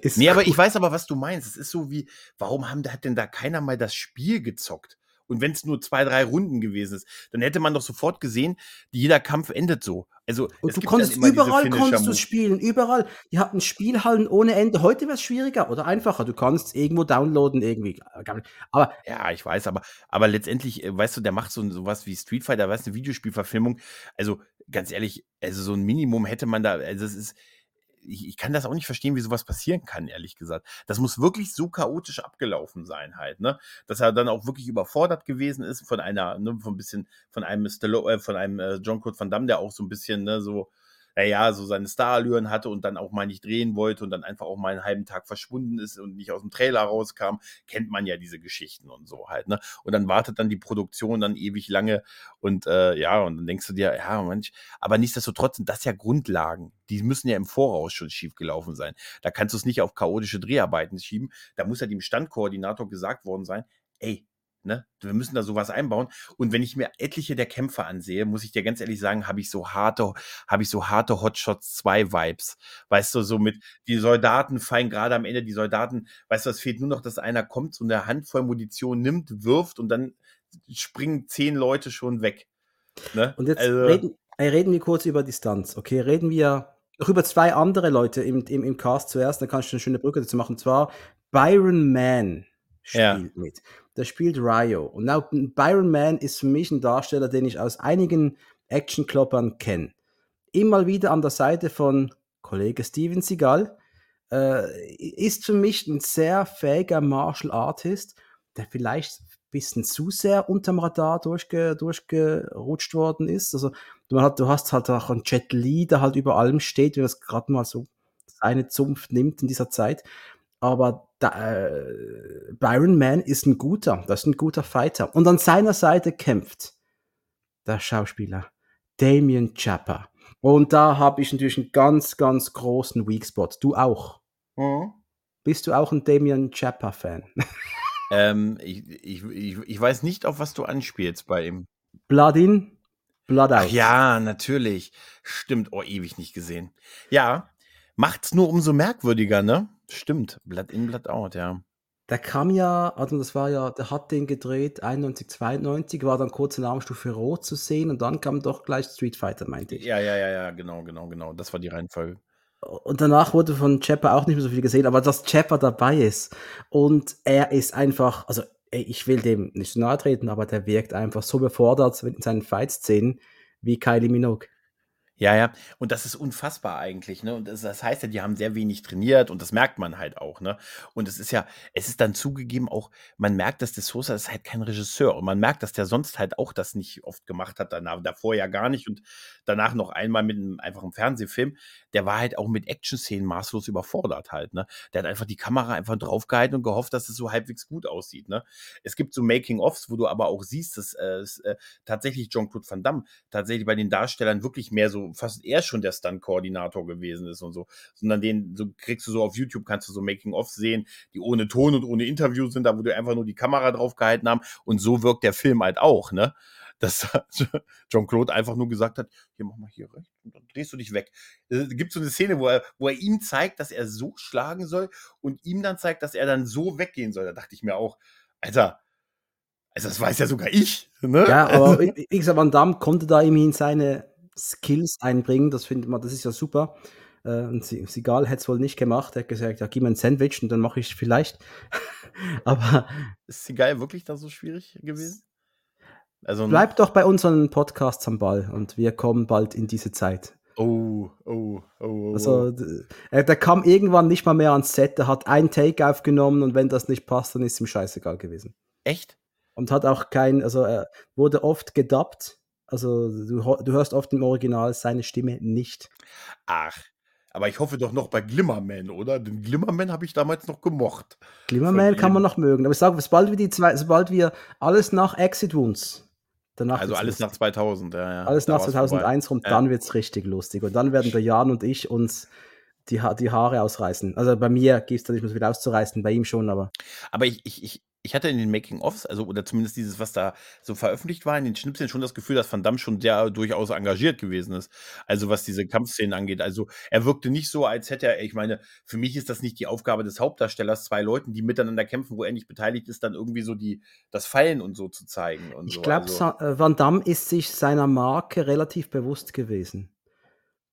ist nee, aber ich weiß aber, was du meinst. Es ist so wie, warum haben, hat denn da keiner mal das Spiel gezockt? Und wenn es nur zwei, drei Runden gewesen ist, dann hätte man doch sofort gesehen, jeder Kampf endet so. Also und du konntest überall konntest du spielen, überall. Die hatten Spielhallen ohne Ende. Heute wäre es schwieriger oder einfacher. Du kannst irgendwo downloaden irgendwie. Aber ja, ich weiß, aber aber letztendlich, äh, weißt du, der macht so sowas wie Street Fighter, weißt du, eine Videospielverfilmung. Also ganz ehrlich, also so ein Minimum hätte man da. Also es ist ich, ich, kann das auch nicht verstehen, wie sowas passieren kann, ehrlich gesagt. Das muss wirklich so chaotisch abgelaufen sein, halt, ne? Dass er dann auch wirklich überfordert gewesen ist von einer, ne, von ein bisschen, von einem Stallone, äh, von einem äh, John Claude Van Damme, der auch so ein bisschen, ne, so, naja, so seine Starallüren hatte und dann auch mal nicht drehen wollte und dann einfach auch mal einen halben Tag verschwunden ist und nicht aus dem Trailer rauskam, kennt man ja diese Geschichten und so halt, ne? Und dann wartet dann die Produktion dann ewig lange und äh, ja, und dann denkst du dir, ja, manch, aber nichtsdestotrotz sind das ja Grundlagen. Die müssen ja im Voraus schon schief gelaufen sein. Da kannst du es nicht auf chaotische Dreharbeiten schieben. Da muss ja dem Standkoordinator gesagt worden sein, ey, Ne? Wir müssen da sowas einbauen. Und wenn ich mir etliche der Kämpfer ansehe, muss ich dir ganz ehrlich sagen, habe ich so harte, habe ich so harte Hotshots 2 Vibes. Weißt du, so mit, die Soldaten fallen gerade am Ende, die Soldaten, weißt du, es fehlt nur noch, dass einer kommt, so eine Handvoll Munition nimmt, wirft und dann springen zehn Leute schon weg. Ne? Und jetzt also, reden, reden wir kurz über Distanz. Okay, reden wir noch über zwei andere Leute im, im, im Cast zuerst, dann kannst du eine schöne Brücke dazu machen. Und zwar Byron Mann spielt ja. mit der spielt Ryo. Und now, Byron Mann ist für mich ein Darsteller, den ich aus einigen Action-Kloppern kenne. Immer wieder an der Seite von Kollege Steven Seagal. Äh, ist für mich ein sehr fähiger Martial Artist, der vielleicht ein bisschen zu sehr unterm Radar durchge, durchgerutscht worden ist. Also du, hat, du hast halt auch einen Jet Li, der halt über allem steht, wenn das gerade mal so seine Zunft nimmt in dieser Zeit. Aber da, äh, Byron Mann ist ein guter, das ist ein guter Fighter. Und an seiner Seite kämpft der Schauspieler Damien Chapper. Und da habe ich natürlich einen ganz, ganz großen Weak Spot. Du auch. Mhm. Bist du auch ein Damien Chapper-Fan? [laughs] ähm, ich, ich, ich, ich, weiß nicht, auf was du anspielst bei ihm. Blood in, Blood out. Ach ja, natürlich. Stimmt. Oh, ewig nicht gesehen. Ja, macht's nur umso merkwürdiger, ne? Stimmt, Blood in, Blood out, ja. Der kam ja, also das war ja, der hat den gedreht, 91, 92, war dann kurz in Armstufe Rot zu sehen und dann kam doch gleich Street Fighter, meinte ich. Ja, ja, ja, ja, genau, genau, genau. Das war die Reihenfolge. Und danach wurde von Chapper auch nicht mehr so viel gesehen, aber dass Chapper dabei ist und er ist einfach, also ey, ich will dem nicht so nahe treten, aber der wirkt einfach so befordert in seinen Fight-Szenen wie Kylie Minogue. Ja, ja. Und das ist unfassbar eigentlich, ne? Und das, das heißt ja, die haben sehr wenig trainiert und das merkt man halt auch, ne? Und es ist ja, es ist dann zugegeben auch, man merkt, dass der Sosa ist halt kein Regisseur und man merkt, dass der sonst halt auch das nicht oft gemacht hat, danach, davor ja gar nicht und danach noch einmal mit einem einfachen Fernsehfilm. Der war halt auch mit Action-Szenen maßlos überfordert halt, ne? Der hat einfach die Kamera einfach draufgehalten und gehofft, dass es so halbwegs gut aussieht, ne? Es gibt so Making-ofs, wo du aber auch siehst, dass äh, äh, tatsächlich Jean-Claude Van Damme tatsächlich bei den Darstellern wirklich mehr so fast er schon der Stunt-Koordinator gewesen ist und so. Sondern den so kriegst du so auf YouTube, kannst du so Making-of sehen, die ohne Ton und ohne Interview sind, da wo du einfach nur die Kamera drauf gehalten haben. Und so wirkt der Film halt auch, ne? [laughs] dass [laughs] John Claude einfach nur gesagt hat, hier mach mal hier rechts und dann drehst du dich weg. Es gibt so eine Szene, wo er, wo er ihm zeigt, dass er so schlagen soll und ihm dann zeigt, dass er dann so weggehen soll. Da dachte ich mir auch, Alter, also das weiß ja sogar ich. Ne? Ja, aber [laughs] gesagt, Van Damme konnte da immerhin seine Skills einbringen. Das findet man, das ist ja super. Äh, und Sigal hätte es wohl nicht gemacht. Er hat gesagt, ja, gib mir ein Sandwich und dann mache ich vielleicht. [laughs] aber. Ist Sigal wirklich da so schwierig gewesen? Also, Bleibt doch bei unseren Podcasts am Ball und wir kommen bald in diese Zeit. Oh, oh, oh, oh. Also, der, der kam irgendwann nicht mal mehr ans Set, der hat einen Take aufgenommen und wenn das nicht passt, dann ist ihm scheißegal gewesen. Echt? Und hat auch kein, also er wurde oft gedubbt. Also du, du hörst oft im Original seine Stimme nicht. Ach, aber ich hoffe doch noch bei Glimmerman, oder? Den Glimmerman habe ich damals noch gemocht. Glimmerman kann man noch mögen. Aber ich sage, sobald wir die zwei, sobald wir alles nach Exit Wounds Danach also alles nach 2000, ja, ja. Alles nach 2001 rum, ja. dann wird es richtig lustig. Und dann werden der Jan und ich uns die, ha die Haare ausreißen. Also bei mir gibt es da nicht mehr so viel auszureißen, bei ihm schon, aber. Aber ich, ich, ich, ich hatte in den Making-ofs, also oder zumindest dieses, was da so veröffentlicht war, in den Schnipseln schon das Gefühl, dass Van Damme schon sehr durchaus engagiert gewesen ist. Also was diese Kampfszenen angeht. Also er wirkte nicht so, als hätte er, ich meine, für mich ist das nicht die Aufgabe des Hauptdarstellers, zwei Leuten, die miteinander kämpfen, wo er nicht beteiligt ist, dann irgendwie so die, das Fallen und so zu zeigen. ich so. glaube, also, Van Damme ist sich seiner Marke relativ bewusst gewesen.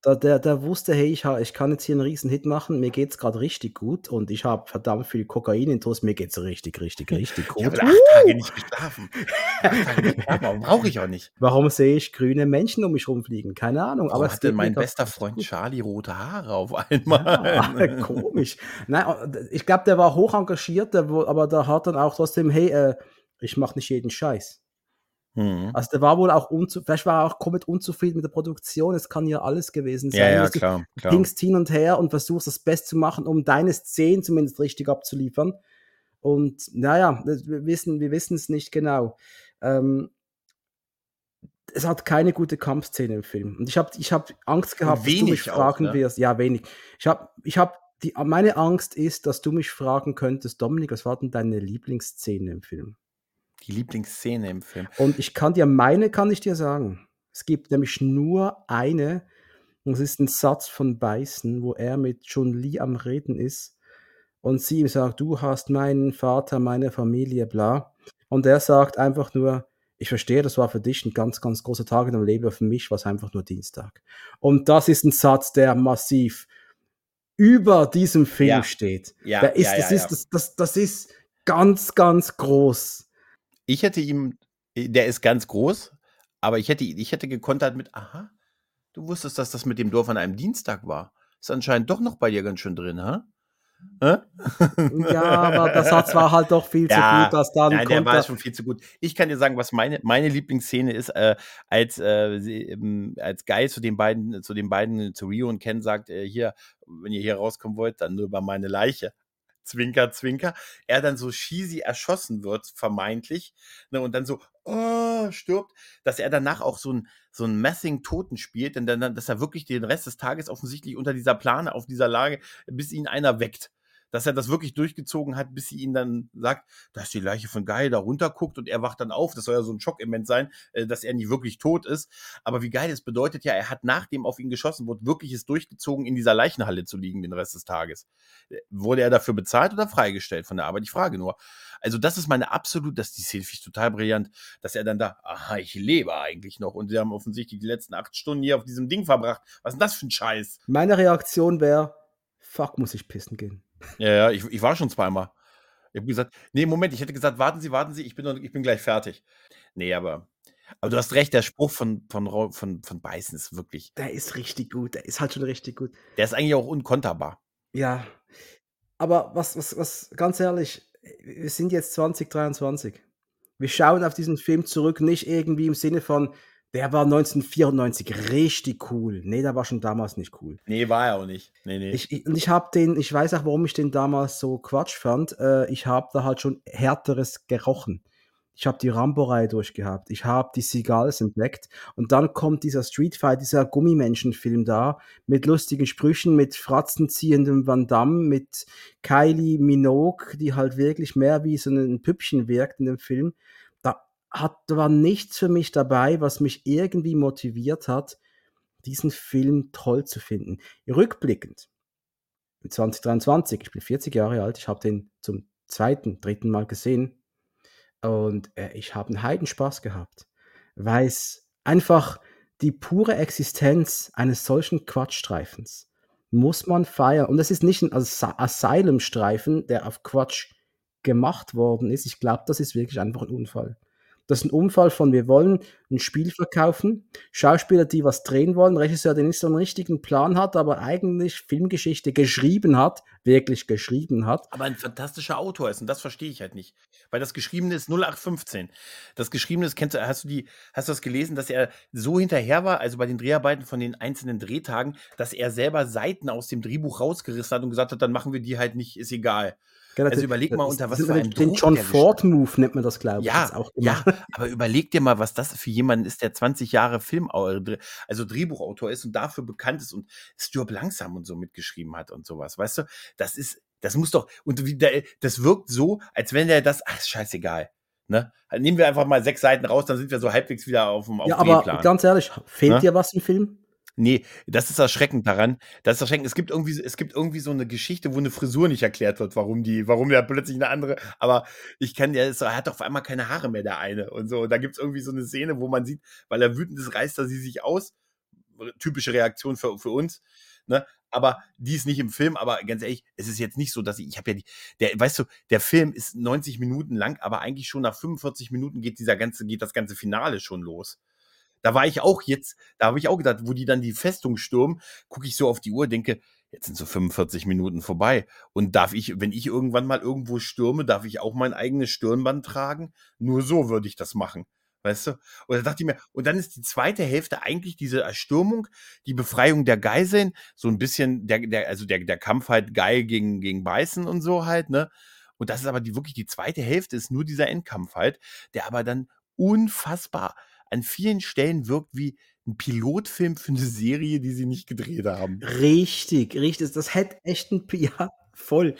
Da der der wusste: „Hey, ich ich kann jetzt hier einen riesen Hit machen. Mir geht's gerade richtig gut und ich habe verdammt viel Kokain intus. Mir geht's richtig, richtig, [laughs] richtig Ich habe gut.“ 8 Tage nicht geschlafen. 8 Tage nicht geschlafen, warum brauche ich auch nicht. [laughs] Warum sehe ich grüne Menschen um mich rumfliegen? Keine Ahnung, aber Warum hat mein bester Freund gut. Charlie rote Haare auf einmal? Ja, [laughs] komisch. Nein, äh, ich glaube, der war hoch engagiert, der aber der hat dann auch trotzdem: „Hey, äh, ich mache nicht jeden Scheiß.“ Mhm. Also der war wohl auch unzufrieden, vielleicht war er auch komplett unzufrieden mit der Produktion. Es kann ja alles gewesen sein. Ja, ja, klar, du klar. pingst hin und her und versuchst das Beste zu machen, um deine Szenen zumindest richtig abzuliefern. Und naja, wir wissen, wir wissen es nicht genau. Ähm, es hat keine gute Kampfszene im Film. Und ich habe ich hab Angst gehabt, dass du mich fragen auch, ne? wirst. Ja, wenig. Ich habe ich hab die, meine Angst ist, dass du mich fragen könntest, Dominik, was war denn deine Lieblingsszene im Film? Die Lieblingsszene im Film. Und ich kann dir meine kann ich dir sagen. Es gibt nämlich nur eine, und es ist ein Satz von Beißen, wo er mit John Lee am Reden ist und sie ihm sagt, du hast meinen Vater, meine Familie, bla. Und er sagt einfach nur, ich verstehe, das war für dich ein ganz, ganz großer Tag in deinem Leben, für mich war es einfach nur Dienstag. Und das ist ein Satz, der massiv über diesem Film ja. steht. Ja, der ist, ja, ja, das, ist das, das, das ist ganz, ganz groß. Ich hätte ihm äh, der ist ganz groß, aber ich hätte ich hätte gekontert mit: „Aha, du wusstest, dass das mit dem Dorf an einem Dienstag war. Ist anscheinend doch noch bei dir ganz schön drin, hä?“ Ja, aber der Satz war halt doch viel [laughs] zu gut, dass dann nein, der war schon viel zu gut. Ich kann dir sagen, was meine meine Lieblingsszene ist, äh, als, äh, sie, ähm als Guy zu den beiden zu den beiden zu Rio und Ken sagt: „Äh, hier, wenn ihr hier rauskommen wollt, dann nur über meine Leiche.“ Zwinker, Zwinker, er dann so cheesy erschossen wird, vermeintlich, ne, und dann so, oh, stirbt, dass er danach auch so ein, so ein Messing-Toten spielt, denn dann, dass er wirklich den Rest des Tages offensichtlich unter dieser Plane, auf dieser Lage, bis ihn einer weckt dass er das wirklich durchgezogen hat, bis sie ihn dann sagt, dass die Leiche von Guy da runterguckt und er wacht dann auf. Das soll ja so ein Schockement sein, äh, dass er nicht wirklich tot ist. Aber wie geil, das bedeutet ja, er hat nachdem auf ihn geschossen wurde, wirklich es durchgezogen, in dieser Leichenhalle zu liegen den Rest des Tages. Äh, wurde er dafür bezahlt oder freigestellt von der Arbeit? Ich frage nur. Also das ist meine absolut, das die Szene ich total brillant, dass er dann da, aha, ich lebe eigentlich noch und sie haben offensichtlich die letzten acht Stunden hier auf diesem Ding verbracht. Was ist denn das für ein Scheiß? Meine Reaktion wäre, fuck, muss ich pissen gehen. Ja, ja, ich, ich war schon zweimal. Ich habe gesagt, nee, Moment, ich hätte gesagt, warten Sie, warten Sie, ich bin, noch, ich bin gleich fertig. Nee, aber, aber du hast recht, der Spruch von, von, von, von Beißen ist wirklich. Der ist richtig gut, der ist halt schon richtig gut. Der ist eigentlich auch unkonterbar. Ja. Aber was, was, was, ganz ehrlich, wir sind jetzt 2023. Wir schauen auf diesen Film zurück, nicht irgendwie im Sinne von, der war 1994 richtig cool. Nee, der war schon damals nicht cool. Nee, war er auch nicht. Nee, nee. Ich, ich, und ich habe den, ich weiß auch, warum ich den damals so Quatsch fand. Äh, ich habe da halt schon härteres gerochen. Ich habe die Rambo-Reihe durchgehabt. Ich habe die Seagulls entdeckt. Und dann kommt dieser Street Fight, dieser Gummimenschen-Film da, mit lustigen Sprüchen, mit fratzenziehendem Van Damme, mit Kylie Minogue, die halt wirklich mehr wie so ein Püppchen wirkt in dem Film hat, da war nichts für mich dabei, was mich irgendwie motiviert hat, diesen Film toll zu finden. Rückblickend, 2023, ich bin 40 Jahre alt, ich habe den zum zweiten, dritten Mal gesehen und äh, ich habe einen Heidenspaß gehabt, weil es einfach die pure Existenz eines solchen Quatschstreifens muss man feiern. Und es ist nicht ein As Asylum-Streifen, der auf Quatsch gemacht worden ist. Ich glaube, das ist wirklich einfach ein Unfall. Das ist ein Unfall von, wir wollen ein Spiel verkaufen, Schauspieler, die was drehen wollen, Regisseur, der nicht so einen richtigen Plan hat, aber eigentlich Filmgeschichte geschrieben hat, wirklich geschrieben hat. Aber ein fantastischer Autor ist und das verstehe ich halt nicht. Weil das Geschriebene ist 0815. Das Geschriebene ist, kennst du, hast du die, hast du das gelesen, dass er so hinterher war, also bei den Dreharbeiten von den einzelnen Drehtagen, dass er selber Seiten aus dem Drehbuch rausgerissen hat und gesagt hat, dann machen wir die halt nicht, ist egal. Genau, Also überleg mal, unter was für einem den Druck John der Ford Move nennt man das, glaube ich. Ja, auch ja, aber überleg dir mal, was das für jemanden ist, der 20 Jahre Film, also Drehbuchautor ist und dafür bekannt ist und Stuart langsam und so mitgeschrieben hat und sowas, weißt du? Das ist, das muss doch, und wie der, das wirkt so, als wenn der das, ach, scheißegal. Ne? Nehmen wir einfach mal sechs Seiten raus, dann sind wir so halbwegs wieder auf dem auf ja, aber Drehplan. ganz ehrlich, fehlt Ne? dir was im Film? Nee, das ist erschreckend daran. Das ist erschreckend. Es gibt irgendwie, es gibt irgendwie so eine Geschichte, wo eine Frisur nicht erklärt wird, warum die, warum der plötzlich eine andere. Aber ich kann ja, er hat auf einmal keine Haare mehr, der eine. Und so. Da gibt es irgendwie so eine Szene, wo man sieht, weil er wütend ist, reißt er sie sich aus. Typische Reaktion für, für uns. Ne? Aber die ist nicht im Film. Aber ganz ehrlich, es ist jetzt nicht so, dass ich, ich habe ja die, der, weißt du, der Film ist 90 Minuten lang, aber eigentlich schon nach 45 Minuten geht dieser ganze, geht das ganze Finale schon los. Da war ich auch jetzt, da habe ich auch gedacht, wo die dann die Festung stürmen, gucke ich so auf die Uhr, denke, jetzt sind so 45 Minuten vorbei. Und darf ich, wenn ich irgendwann mal irgendwo stürme, darf ich auch mein eigenes Stirnband tragen? Nur so würde ich das machen. Weißt du? Und da dachte ich mir, und dann ist die zweite Hälfte eigentlich diese Erstürmung, die Befreiung der Geiseln, so ein bisschen der, der, also der, der Kampf halt geil gegen, gegen Beißen und so halt, ne? Und das ist aber die wirklich die zweite Hälfte, ist nur dieser Endkampf halt, der aber dann unfassbar an vielen Stellen wirkt wie ein Pilotfilm für eine Serie, die sie nicht gedreht haben. Richtig, richtig. Das hätte echt ein, P- [laughs] ja, voll,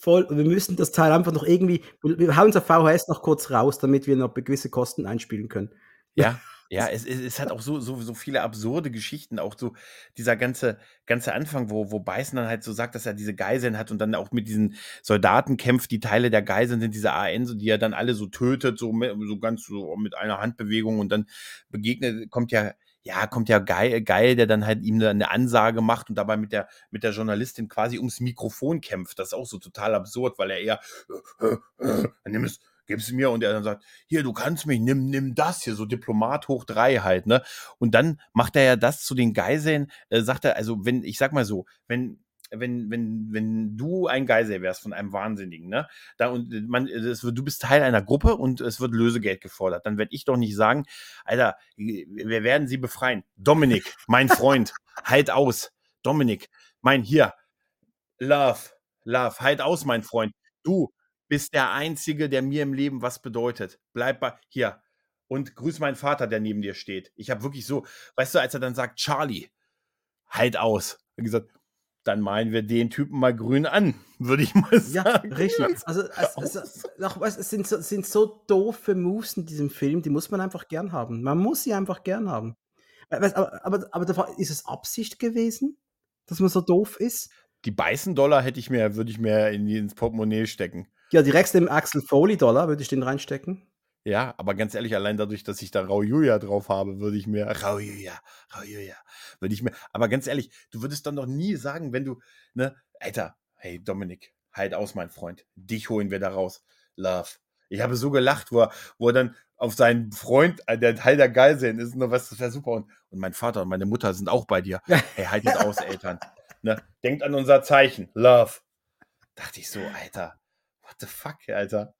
voll. Und wir müssen das Teil einfach noch irgendwie, wir wir hauen unser VHS noch kurz raus, damit wir noch gewisse Kosten einspielen können. Ja, ja, es, es, es hat auch so, so, so viele absurde Geschichten, auch so dieser ganze, ganze Anfang, wo, wo Beißen dann halt so sagt, dass er diese Geiseln hat und dann auch mit diesen Soldaten kämpft, die Teile der Geiseln sind diese AN, so, die er dann alle so tötet, so, mit, so ganz so mit einer Handbewegung und dann begegnet, kommt ja, ja, kommt ja geil, geil, der dann halt ihm eine, eine Ansage macht und dabei mit der, mit der Journalistin quasi ums Mikrofon kämpft. Das ist auch so total absurd, weil er eher, äh, äh, äh, nimm es, gib es mir und er dann sagt, hier, du kannst mich, nimm, nimm das hier, so Diplomat hoch drei halt, ne? Und dann macht er ja das zu den Geiseln, äh, sagt er, also wenn, ich sag mal so, wenn, wenn, wenn, wenn du ein Geisel wärst von einem Wahnsinnigen, ne? Da und äh, man, das wird, du bist Teil einer Gruppe und es wird Lösegeld gefordert. Dann werde ich doch nicht sagen, Alter, wir werden sie befreien. Dominik, mein [laughs] Freund, halt aus. Dominik, mein hier, Love, Love, halt aus, mein Freund. Du bist der Einzige, der mir im Leben was bedeutet. Bleib bei hier. Und grüß meinen Vater, der neben dir steht. Ich habe wirklich so, weißt du, als er dann sagt, Charlie, halt aus. Er gesagt, dann malen wir den Typen mal grün an, [laughs] würde ich mal Ja, sagen. richtig. Ganz [laughs] Also, es, es, was, es, sind so, es sind so doofe Moves in diesem Film, die muss man einfach gern haben. Man muss sie einfach gern haben. Äh, Aber, aber, aber ist es Absicht gewesen, dass man so doof ist? Die Beißen-Dollar hätte ich mir, würde ich mir in, ins Portemonnaie stecken. Ja, direkt im Axel Foley Dollar würde ich den reinstecken. Ja, aber ganz ehrlich, allein dadurch, dass ich da Rau Julia drauf habe, würde ich mir, Rau Julia, Rau Julia, würde ich mir, aber ganz ehrlich, du würdest dann doch nie sagen, wenn du, ne, Alter, hey Dominik, halt aus, mein Freund, dich holen wir da raus, Love. Ich habe so gelacht, wo er, wo er dann auf seinen Freund, äh, der Teil der Geiseln ist, nur was, das wäre super. Und, und mein Vater und meine Mutter sind auch bei dir. [laughs] Hey, halt es aus, Eltern. Ne? Denkt an unser Zeichen, Love. Dachte ich so, Alter, what the fuck, Alter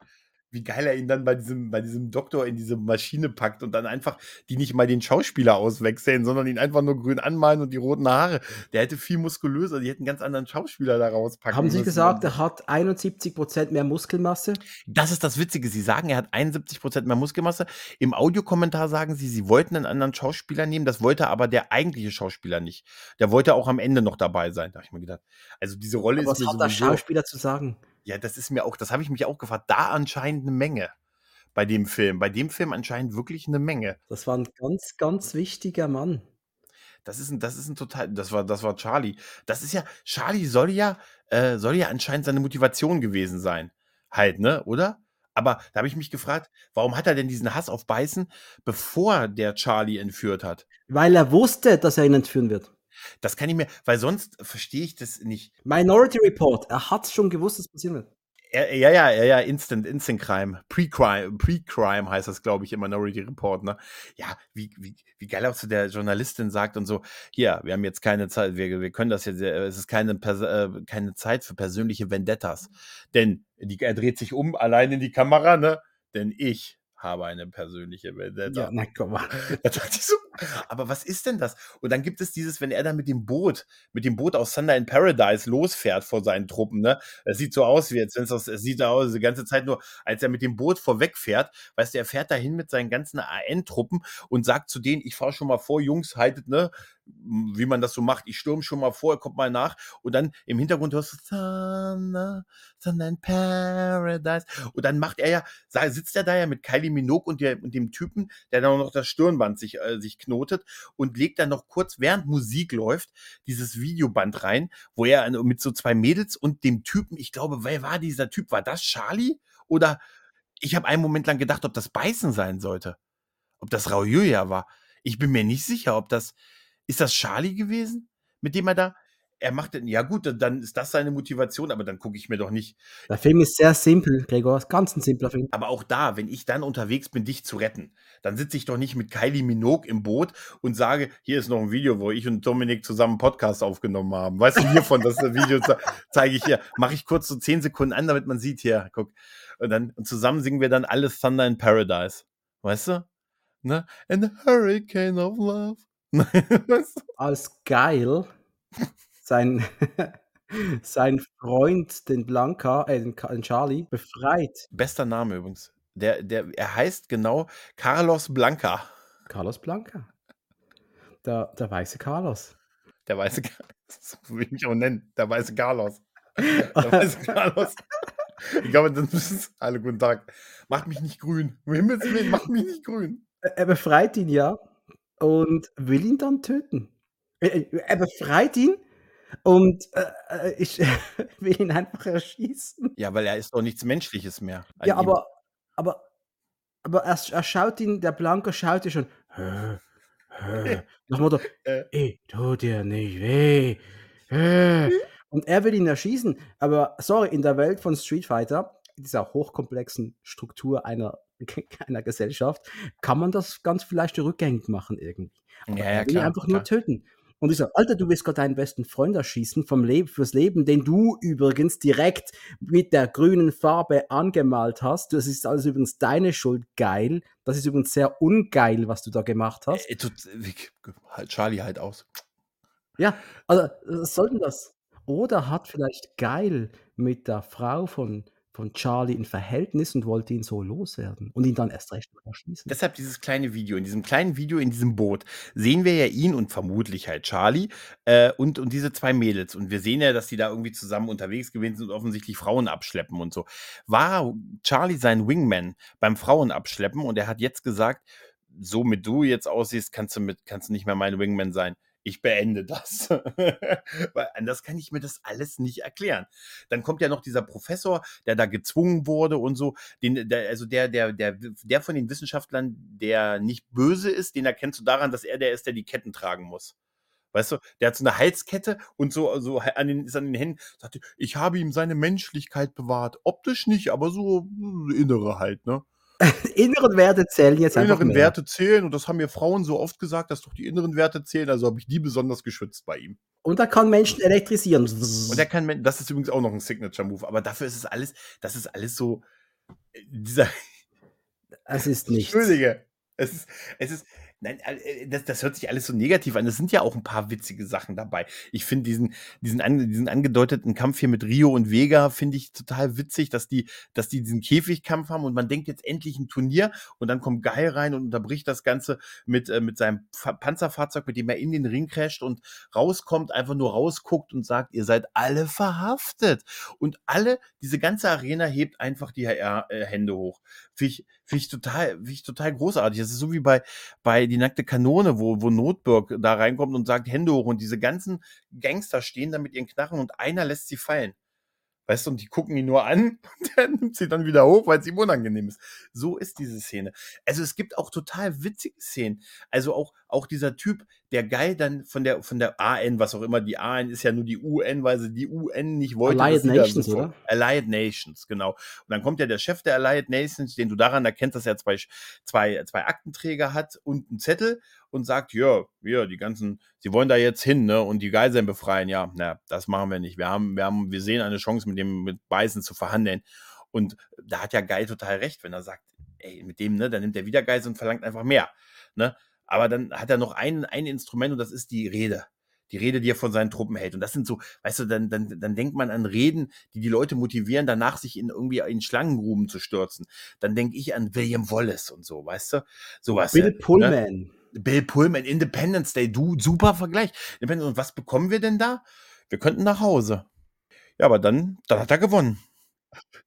wie geil er ihn dann bei diesem, bei diesem Doktor in diese Maschine packt und dann einfach die nicht mal den Schauspieler auswechseln, sondern ihn einfach nur grün anmalen und die roten Haare. Der hätte viel muskulöser, die hätten einen ganz anderen Schauspieler da rauspacken Haben Sie gesagt, er hat 71% mehr Muskelmasse? Das ist das Witzige. Sie sagen, er hat 71% mehr Muskelmasse. Im Audiokommentar sagen sie, sie wollten einen anderen Schauspieler nehmen. Das wollte aber der eigentliche Schauspieler nicht. Der wollte auch am Ende noch dabei sein. Da habe ich mir gedacht. Also diese Rolle Aber ist was hat der. Schauspieler zu sagen? Ja, das ist mir auch, das habe ich mich auch gefragt. Da anscheinend eine Menge. bei dem Film. Bei dem Film anscheinend wirklich eine Menge. Das war ein ganz, ganz wichtiger Mann. Das ist ein, das ist ein total, das war, das war Charlie. Das ist ja, Charlie soll ja, äh, soll ja anscheinend seine Motivation gewesen sein. Halt, ne, oder? Aber da habe ich mich gefragt, warum hat er denn diesen Hass auf Beißen, bevor der Charlie entführt hat? Weil er wusste, dass er ihn entführen wird. Das kann ich mir, weil sonst verstehe ich das nicht. Minority Report, er hat schon gewusst, dass passieren wird. Ja, ja, ja, ja, Instant, Instant Crime. Pre-Crime, Pre-Crime heißt das, glaube ich, im Minority Report, ne? Ja, wie, wie, wie geil auch zu der Journalistin sagt und so, hier, wir haben jetzt keine Zeit, wir, wir können das jetzt, äh, es ist keine, äh, keine Zeit für persönliche Vendettas. Denn die, er dreht sich um, allein in die Kamera, ne? Denn ich habe eine persönliche Vendetta. Ja, na komm mal. [laughs] Da dachte ich so, aber was ist denn das? Und dann gibt es dieses, wenn er dann mit dem Boot, mit dem Boot aus Thunder in Paradise losfährt vor seinen Truppen, ne? Es sieht so aus wie jetzt, wenn es aus, es sieht aus, die ganze Zeit nur, als er mit dem Boot vorwegfährt, weißt du, er fährt dahin mit seinen ganzen AN-Truppen und sagt zu denen, ich fahre schon mal vor, Jungs, haltet, ne? Wie man das so macht. Ich stürme schon mal vor, kommt mal nach und dann im Hintergrund hörst du Thunder, Thunder in Paradise und dann macht er ja, sitzt er da ja mit Kylie Minogue und, der, und dem Typen, der dann noch das Stirnband sich, äh, sich knotet und legt dann noch kurz, während Musik läuft, dieses Videoband rein, wo er mit so zwei Mädels und dem Typen, ich glaube, wer war dieser Typ? War das Charlie? Oder ich habe einen Moment lang gedacht, ob das Beißen sein sollte. Ob das Raojuya war. Ich bin mir nicht sicher, ob das, ist das Charlie gewesen, mit dem er da? Er macht, ja gut, dann ist das seine Motivation, aber dann gucke ich mir doch nicht. Der Film ist sehr simpel, Gregor, ganz ein simpler Film. Aber auch da, wenn ich dann unterwegs bin, dich zu retten, dann sitze ich doch nicht mit Kylie Minogue im Boot und sage, hier ist noch ein Video, wo ich und Dominik zusammen einen Podcast aufgenommen haben. Weißt du, hiervon, das Video [laughs] zeige ich hier, mache ich kurz so zehn Sekunden an, damit man sieht, hier, guck. Und dann und zusammen singen wir dann alles Thunder in Paradise. Weißt du? Ne? And a hurricane of love. [laughs] Als geil sein, [laughs] sein Freund, den Blanca, äh, den Charlie, befreit. Bester Name übrigens. Der, der, er heißt genau Carlos Blanca. Carlos Blanca. Der, der weiße Carlos. Der weiße Carlos. [laughs] Will ich auch nennen. Der weiße Carlos. Der weiße Carlos. Ich glaube, müssen es alle guten Tag. Macht mich nicht grün. Macht mich nicht grün. Er befreit ihn ja und will ihn dann töten. Er befreit ihn und äh, äh ich [laughs] will ihn einfach erschießen. Ja, weil er ist doch nichts Menschliches mehr. Ja, aber, aber, aber er, er schaut ihn, der Blanco schaut ihn schon. Hö, hö, [laughs] nach Motto, äh. ey, tu dir nicht weh. Hö. Und er will ihn erschießen. Aber sorry, in der Welt von Street Fighter, dieser hochkomplexen Struktur einer [laughs] einer Gesellschaft, kann man das ganz vielleicht rückgängig machen irgendwie. Aber ja, ja, klar, einfach klar. nur töten. Und ich sage, Alter, du willst gerade deinen besten Freund erschießen vom Leben, fürs Leben, den du übrigens direkt mit der grünen Farbe angemalt hast. Das ist alles übrigens deine Schuld, geil. Das ist übrigens sehr ungeil, was du da gemacht hast. Äh, tut, halt Charlie halt aus. Ja, also was soll denn das? Oder hat vielleicht geil mit der Frau von von Charlie in Verhältnis und wollte ihn so loswerden und ihn dann erst recht erschießen. Deshalb dieses kleine Video. In diesem kleinen Video in diesem Boot sehen wir ja ihn und vermutlich halt Charlie äh, und, und diese zwei Mädels. Und wir sehen ja, dass die da irgendwie zusammen unterwegs gewesen sind und offensichtlich Frauen abschleppen und so. War Charlie sein Wingman beim Frauenabschleppen und er hat jetzt gesagt, so mit du jetzt aussiehst, kannst du, mit, kannst du nicht mehr mein Wingman sein ich beende das. [laughs] Weil anders kann ich mir das alles nicht erklären. Dann kommt ja noch dieser Professor, der da gezwungen wurde und so. Den, der, also der, der, der, der von den Wissenschaftlern, der nicht böse ist, den erkennst du daran, dass er der ist, der die Ketten tragen muss. Weißt du, der hat so eine Halskette und so, so an den, ist an den Händen, sagte, ich habe ihm seine Menschlichkeit bewahrt. Optisch nicht, aber so hm, innere halt, ne? [laughs] inneren Werte zählen jetzt einfach Inneren mehr. Werte zählen und das haben mir Frauen so oft gesagt, dass doch die inneren Werte zählen, also habe ich die besonders geschützt bei ihm. Und er kann Menschen elektrisieren. Und er kann, das ist übrigens auch noch ein Signature-Move, aber dafür ist es alles, das ist alles so, äh, dieser. Es ist [laughs] nichts. Entschuldige. Es ist, es ist, Nein, äh, das, das hört sich alles so negativ an. Es sind ja auch ein paar witzige Sachen dabei. Ich finde diesen, diesen, an, diesen angedeuteten Kampf hier mit Rio und Vega finde ich total witzig, dass die, dass die diesen Käfigkampf haben und man denkt jetzt endlich ein Turnier und dann kommt Geil rein und unterbricht das Ganze mit, äh, mit seinem Panzerfahrzeug, mit dem er in den Ring crasht und rauskommt, einfach nur rausguckt und sagt, ihr seid alle verhaftet. Und alle, diese ganze Arena hebt einfach die äh, Hände hoch. Finde ich, Finde ich total, finde ich total großartig. Das ist so wie bei, bei Die nackte Kanone, wo, wo Notburg da reinkommt und sagt Hände hoch und diese ganzen Gangster stehen da mit ihren Knarren und einer lässt sie fallen. Weißt du, und die gucken ihn nur an [laughs] und der nimmt sie dann wieder hoch, weil es ihm unangenehm ist. So ist diese Szene. Also es gibt auch total witzige Szenen. Also auch, auch dieser Typ, der geil dann von der, von der AN, was auch immer, die AN ist ja nur die UN, weil sie die UN nicht wollte. Allied Nations, so oder? Allied Nations, genau. Und dann kommt ja der Chef der Allied Nations, den du daran erkennst, dass er zwei, zwei, zwei Aktenträger hat und einen Zettel und sagt, ja, wir, die ganzen, sie wollen da jetzt hin, ne, und die Geiseln befreien. Ja, na, das machen wir nicht. Wir haben, wir haben, wir sehen eine Chance, mit dem, mit Beißen zu verhandeln. Und da hat ja Geil total recht, wenn er sagt, ey, mit dem, ne, dann nimmt er wieder Geisel und verlangt einfach mehr, ne. Aber dann hat er noch ein, ein Instrument und das ist die Rede die Rede, die er von seinen Truppen hält. Und das sind so, weißt du, dann, dann, dann denkt man an Reden, die die Leute motivieren, danach sich in irgendwie in Schlangengruben zu stürzen. Dann denke ich an William Wallace und so, weißt du? Sowas. Bill Pullman. Ne? Bill Pullman, Independence Day, du, super Vergleich. Und was bekommen wir denn da? Wir könnten nach Hause. Ja, aber dann, dann hat er gewonnen.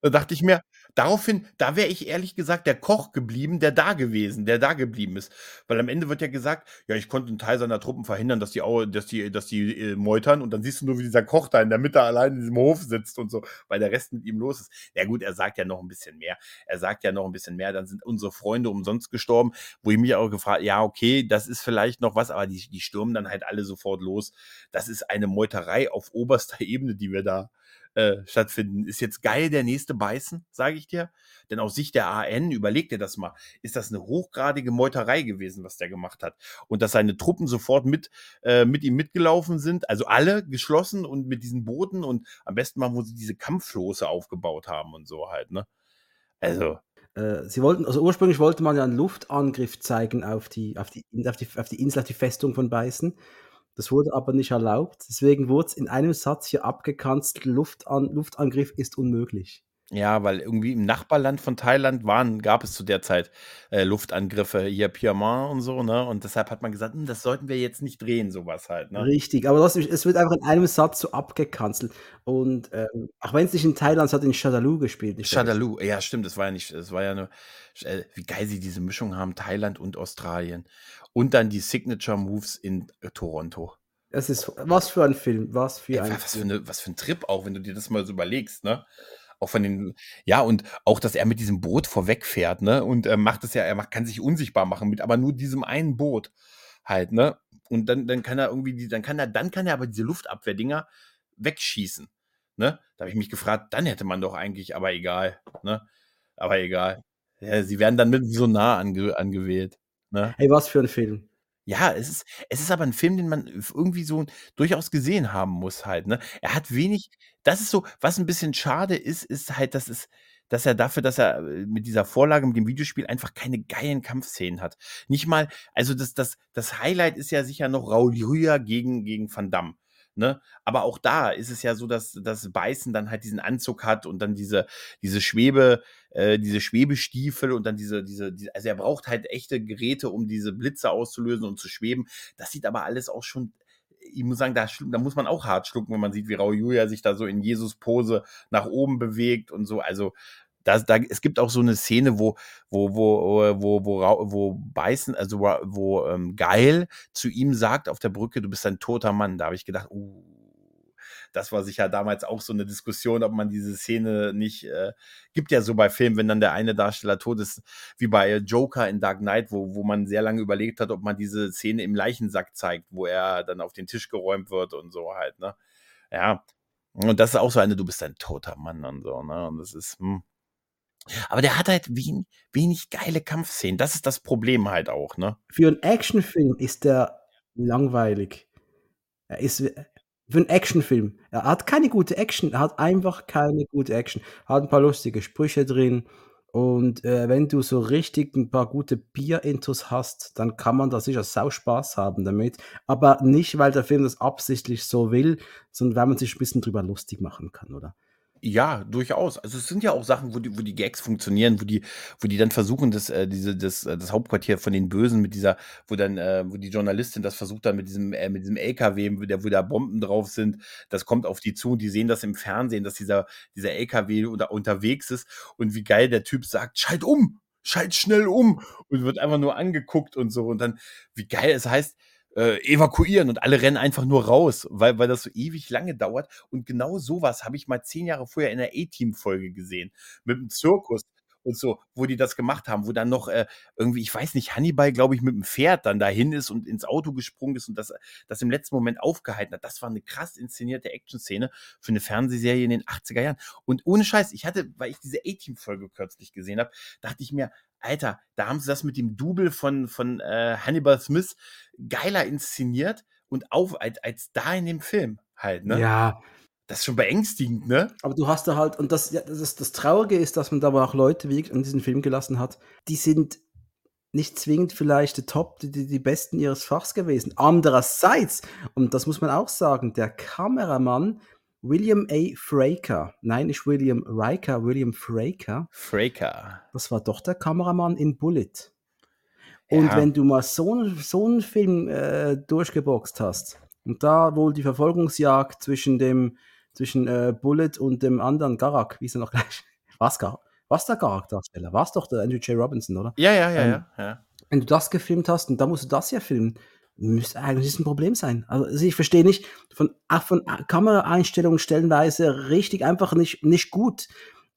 Da dachte ich mir, Daraufhin, da wäre ich ehrlich gesagt der Koch geblieben, der da gewesen, der da geblieben ist. Weil am Ende wird ja gesagt, ja, ich konnte einen Teil seiner Truppen verhindern, dass die, dass die, dass die äh, meutern und dann siehst du nur, wie dieser Koch da in der Mitte allein in diesem Hof sitzt und so, weil der Rest mit ihm los ist. Ja gut, er sagt ja noch ein bisschen mehr. Er sagt ja noch ein bisschen mehr, dann sind unsere Freunde umsonst gestorben, wo ich mich auch gefragt, ja, okay, das ist vielleicht noch was, aber die, die stürmen dann halt alle sofort los. Das ist eine Meuterei auf oberster Ebene, die wir da äh, stattfinden. Ist jetzt geil der nächste Beißen, sage ich dir. Denn aus Sicht der AN, überleg dir das mal, ist das eine hochgradige Meuterei gewesen, was der gemacht hat. Und dass seine Truppen sofort mit, äh, mit ihm mitgelaufen sind, also alle geschlossen und mit diesen Booten und am besten mal, wo sie diese Kampffloße aufgebaut haben und so halt, ne? Also, äh, sie wollten, also ursprünglich wollte man ja einen Luftangriff zeigen auf die, auf die, auf die, auf die Insel, auf die Festung von Beißen. Das wurde aber nicht erlaubt. Deswegen wurde es in einem Satz hier abgekanzelt, Luftan Luftangriff ist unmöglich. Ja, weil irgendwie im Nachbarland von Thailand waren, gab es zu der Zeit äh, Luftangriffe, hier Piedmont und so, ne? Und deshalb hat man gesagt, hm, das sollten wir jetzt nicht drehen, sowas halt, ne? Richtig, aber das, es wird einfach in einem Satz so abgekanzelt. Und ähm, auch wenn es nicht in Thailand, es hat in Shadaloo gespielt. Shadaloo, ja, stimmt, das war ja nicht, das war ja nur, äh, wie geil sie diese Mischung haben, Thailand und Australien und dann die Signature Moves in äh, Toronto. Es ist was für ein Film, was für ein was, für eine, was für ein Trip auch, wenn du dir das mal so überlegst, ne? Auch von den, ja, und auch, dass er mit diesem Boot vorwegfährt, ne? Und er macht es ja, er macht, kann sich unsichtbar machen mit aber nur diesem einen Boot halt, ne? Und dann, dann kann er irgendwie, die, dann kann er, dann kann er aber diese Luftabwehrdinger wegschießen, ne? Da habe ich mich gefragt, dann hätte man doch eigentlich, aber egal, ne? Aber egal. Ja, sie werden dann mit so nah ange, angewählt. Ne? Hey, was für ein Film. Ja, es ist, es ist aber ein Film, den man irgendwie so durchaus gesehen haben muss halt. Ne? Er hat wenig, das ist so, was ein bisschen schade ist, ist halt, dass es, dass er dafür, dass er äh, mit dieser Vorlage, mit dem Videospiel einfach keine geilen Kampfszenen hat. Nicht mal, also das, das, das Highlight ist ja sicher noch Raul Julia gegen, gegen Van Damme. Ne? Aber auch da ist es ja so, dass das Beißen dann halt diesen Anzug hat und dann diese, diese Schwebe, äh, diese Schwebestiefel und dann diese, diese, diese, also er braucht halt echte Geräte, um diese Blitze auszulösen und zu schweben. Das sieht aber alles auch schon ich muss sagen, da, da, muss man auch hart schlucken, wenn man sieht, wie Raul Julia sich da so in Jesus-Pose nach oben bewegt und so. Also da, da, es gibt auch so eine Szene, wo, wo, wo, wo, wo, wo Beißen, also wo, wo ähm, Geil zu ihm sagt auf der Brücke, du bist ein toter Mann. Da habe ich gedacht, uh, das war sicher damals auch so eine Diskussion, ob man diese Szene nicht, äh, gibt ja so bei Filmen, wenn dann der eine Darsteller tot ist, wie bei Joker in Dark Knight, wo, wo man sehr lange überlegt hat, ob man diese Szene im Leichensack zeigt, wo er dann auf den Tisch geräumt wird und so halt, ne? Ja. Und das ist auch so eine, du bist ein toter Mann und so, ne? Und das ist, hm. Aber der hat halt wen, wenig geile Kampfszenen. Das ist das Problem halt auch, ne? Für einen Actionfilm ist der langweilig. Er ist für einen Actionfilm. Er hat keine gute Action. Er hat einfach keine gute Action. Er hat ein paar lustige Sprüche drin. Und äh, wenn du so richtig ein paar gute Bier-Intos hast, dann kann man da sicher sau Spaß haben damit. Aber nicht, weil der Film das absichtlich so will, sondern weil man sich ein bisschen drüber lustig machen kann, oder? Ja, durchaus. Also es sind ja auch Sachen, wo die, wo die Gags funktionieren, wo die, wo die dann versuchen, das, äh, diese, das, äh, das Hauptquartier von den Bösen mit dieser, wo dann, äh, wo die Journalistin das versucht dann mit diesem, äh, mit diesem LKW, wo, der, wo da Bomben drauf sind, das kommt auf die zu und die sehen das im Fernsehen, dass dieser, dieser LKW unter, unterwegs ist und wie geil der Typ sagt, schalt um, schalt schnell um und wird einfach nur angeguckt und so. Und dann, wie geil es heißt, äh, evakuieren und alle rennen einfach nur raus, weil, weil das so ewig lange dauert. Und genau sowas habe ich mal zehn Jahre vorher in der A-Team-Folge gesehen. Mit dem Zirkus und so, wo die das gemacht haben, wo dann noch äh, irgendwie, ich weiß nicht, Hannibal, glaube ich, mit dem Pferd dann dahin ist und ins Auto gesprungen ist und das, das im letzten Moment aufgehalten hat. Das war eine krass inszenierte Action-Szene für eine Fernsehserie in den 80er Jahren. Und ohne Scheiß, ich hatte, weil ich diese A-Team-Folge kürzlich gesehen habe, dachte ich mir, Alter, da haben sie das mit dem Double von, von äh, Hannibal Smith geiler inszeniert und auf als, als da in dem Film halt, ne? Ja, Das ist schon beängstigend, ne? aber du hast da halt, und das, ja, das, ist- das Traurige ist, dass man da aber auch Leute wie an diesen Film gelassen hat, die sind nicht zwingend vielleicht die Top, die, die, die Besten ihres Fachs gewesen. Andererseits, und das muss man auch sagen, der Kameramann William A. Fraker, nein, nicht William Riker, William Fraker, Fraker. das war doch der Kameramann in Bullet. Und Ja. wenn du mal so, einen- so einen Film äh, durchgeboxt hast und da wohl die Verfolgungsjagd zwischen dem zwischen äh, Bullet und dem anderen Garak, wie ist er noch gleich? [laughs] Was Garak? Was der Garak-Darsteller? War es doch der Andrew J. Robinson, oder? Ja, ja, ja, Ähm, ja, ja. Wenn du das gefilmt hast und da musst du das ja filmen, müsste eigentlich ein Problem sein. Also ich verstehe nicht, von, von Kameraeinstellungen stellenweise richtig einfach nicht, nicht gut.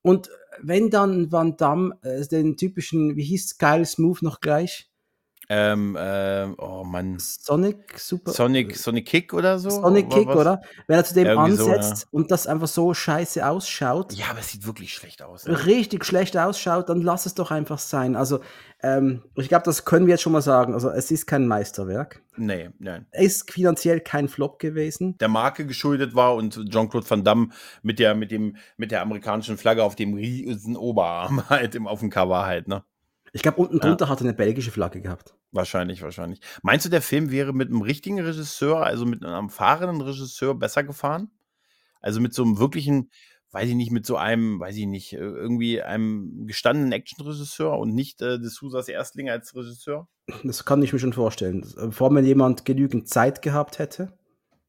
Und wenn dann Van Damme äh, den typischen, wie hieß Kyle Smooth noch gleich? Ähm, ähm, oh Mann. Sonic Super. Sonic, Sonic Kick oder so? Sonic Kick, was? oder? Wenn er zu dem Irgendwie so, ansetzt und das einfach so scheiße ausschaut, Ja, aber es sieht wirklich schlecht aus. ne? richtig schlecht ausschaut, dann lass es doch einfach sein. Also, ähm, ich glaube, das können wir jetzt schon mal sagen. Also, es ist kein Meisterwerk. Nee, nein. Es ist finanziell kein Flop gewesen. Der Marke geschuldet war und Jean-Claude Van Damme mit der, mit dem, mit der amerikanischen Flagge auf dem riesen Oberarm [laughs] halt im, auf dem Cover halt, ne? Ich glaube, unten Ja. drunter hat er eine belgische Flagge gehabt. Wahrscheinlich, wahrscheinlich. Meinst du, der Film wäre mit einem richtigen Regisseur, also mit einem erfahrenen Regisseur, besser gefahren? Also mit so einem wirklichen, weiß ich nicht, mit so einem, weiß ich nicht, äh, irgendwie einem gestandenen Actionregisseur und nicht äh, D'Souza's Erstling als Regisseur? Das kann ich mir schon vorstellen. Vor allem, wenn jemand genügend Zeit gehabt hätte.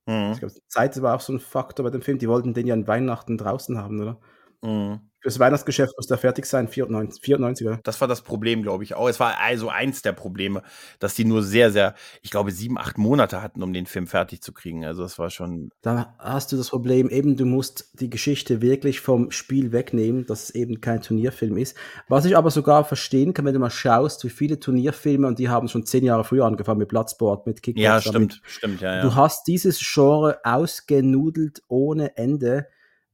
Mhm. Ich glaube, Zeit war auch so ein Faktor bei dem Film. Die wollten den ja an Weihnachten draußen haben, oder? Mhm. Fürs Weihnachtsgeschäft muss der fertig sein, 94, 94 oder? Das war das Problem, glaube ich auch. Es war also eins der Probleme, dass die nur sehr, sehr, ich glaube, sieben, acht Monate hatten, um den Film fertig zu kriegen. Also das war schon, Da hast du das Problem, eben du musst die Geschichte wirklich vom Spiel wegnehmen, dass es eben kein Turnierfilm ist. Was ich aber sogar verstehen kann, wenn du mal schaust, wie viele Turnierfilme, und die haben schon zehn Jahre früher angefangen mit Bloodsport, mit Kickboxer, ja, stimmt, stimmt, ja, Du ja. hast dieses Genre ausgenudelt ohne Ende.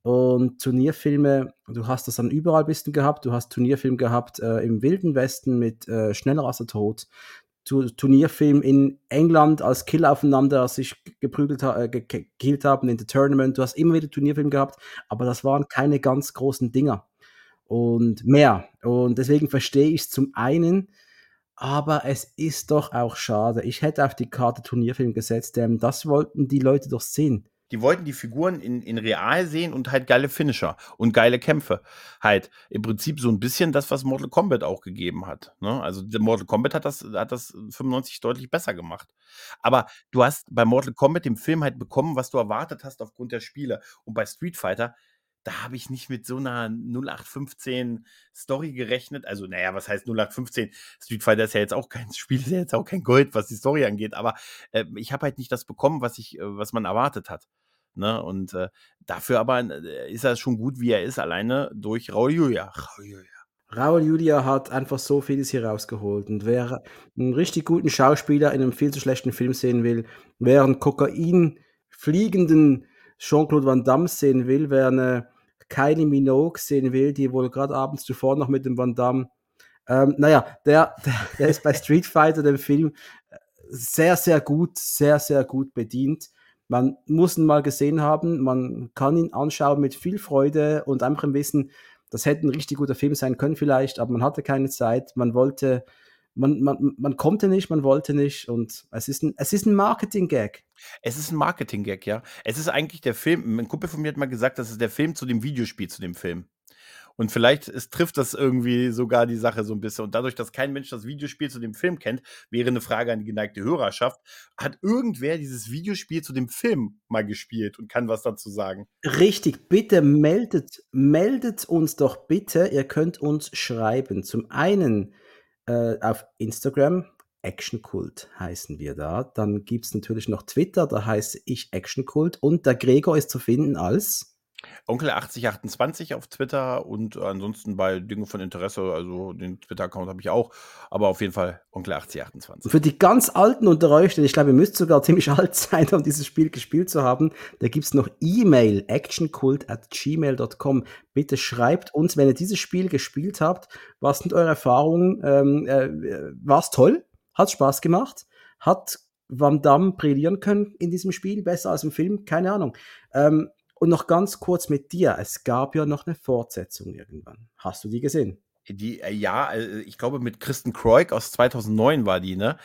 Und Turnierfilme, du hast das dann überall bisschen gehabt. Du hast Turnierfilm gehabt äh, im Wilden Westen mit äh, Schneller als. Tu Turnierfilm in England als Kill aufeinander sich geprügelt ha äh, ge- gekillt haben in the Tournament. Du hast immer wieder Turnierfilm gehabt, aber das waren keine ganz großen Dinger. Und mehr. Und deswegen verstehe ich es zum einen, aber es ist doch auch schade. Ich hätte auf die Karte Turnierfilm gesetzt, denn das wollten die Leute doch sehen. Die wollten die Figuren in, in real sehen und halt geile Finisher und geile Kämpfe. Halt im Prinzip so ein bisschen das, was Mortal Kombat auch gegeben hat. Ne? Also Mortal Kombat hat das, hat das 95 deutlich besser gemacht. Aber du hast bei Mortal Kombat im Film halt bekommen, was du erwartet hast aufgrund der Spiele. Und bei Street Fighter, da habe ich nicht mit so einer 0815 Story gerechnet. Also, naja, was heißt 0815? Street Fighter ist ja jetzt auch kein [laughs] Spiel, ist ja jetzt auch kein Gold, was die Story angeht. Aber äh, ich habe halt nicht das bekommen, was ich, äh, was man erwartet hat. Ne? Und äh, dafür aber äh, ist er schon gut, wie er ist, alleine durch Raul Julia. Raul Julia. Raul Julia hat einfach so vieles hier rausgeholt. Und wer einen richtig guten Schauspieler in einem viel zu schlechten Film sehen will, wer einen Kokain fliegenden Jean-Claude Van Damme sehen will, wer eine Kylie Minogue sehen will, die wohl gerade abends zuvor noch mit dem Van Damme ähm, naja, der, der, der ist bei [laughs] Street Fighter, dem Film, sehr, sehr gut, sehr, sehr gut bedient. Man muss ihn mal gesehen haben, man kann ihn anschauen mit viel Freude und einfach im Wissen, das hätte ein richtig guter Film sein können vielleicht, aber man hatte keine Zeit, man wollte, man, man, man konnte nicht, man wollte nicht und es ist ein, es ist ein Marketing-Gag. Es ist ein Marketing-Gag, ja. Es ist eigentlich der Film, ein Kumpel von mir hat mal gesagt, das ist der Film zu dem Videospiel zu dem Film. Und vielleicht es trifft das irgendwie sogar die Sache so ein bisschen. Und dadurch, dass kein Mensch das Videospiel zu dem Film kennt, wäre eine Frage an die geneigte Hörerschaft, hat irgendwer dieses Videospiel zu dem Film mal gespielt und kann was dazu sagen? Richtig, bitte meldet, meldet uns doch bitte. Ihr könnt uns schreiben. Zum einen äh, auf Instagram, Actionkult heißen wir da. Dann gibt es natürlich noch Twitter, da heiße ich Actionkult. Und der Gregor ist zu finden als Onkel 8028 auf Twitter und ansonsten bei Dingen von Interesse, also den Twitter-Account habe ich auch, aber auf jeden Fall Onkel 8028. Für die ganz Alten unter euch, denn ich glaube, ihr müsst sogar ziemlich [laughs] alt sein, um dieses Spiel gespielt zu haben, da gibt es noch E-Mail, actionkult at gmail.com. Bitte schreibt uns, wenn ihr dieses Spiel gespielt habt, was sind eure Erfahrungen? Ähm, äh, War es toll? Hat Spaß gemacht? Hat Van Damme brillieren können in diesem Spiel, besser als im Film? Keine Ahnung. Ähm, und noch ganz kurz mit dir. Es gab ja noch eine Fortsetzung irgendwann. Hast du die gesehen? Die, äh, ja, äh, ich glaube mit Kristen Kroik aus 2009 war die, ne?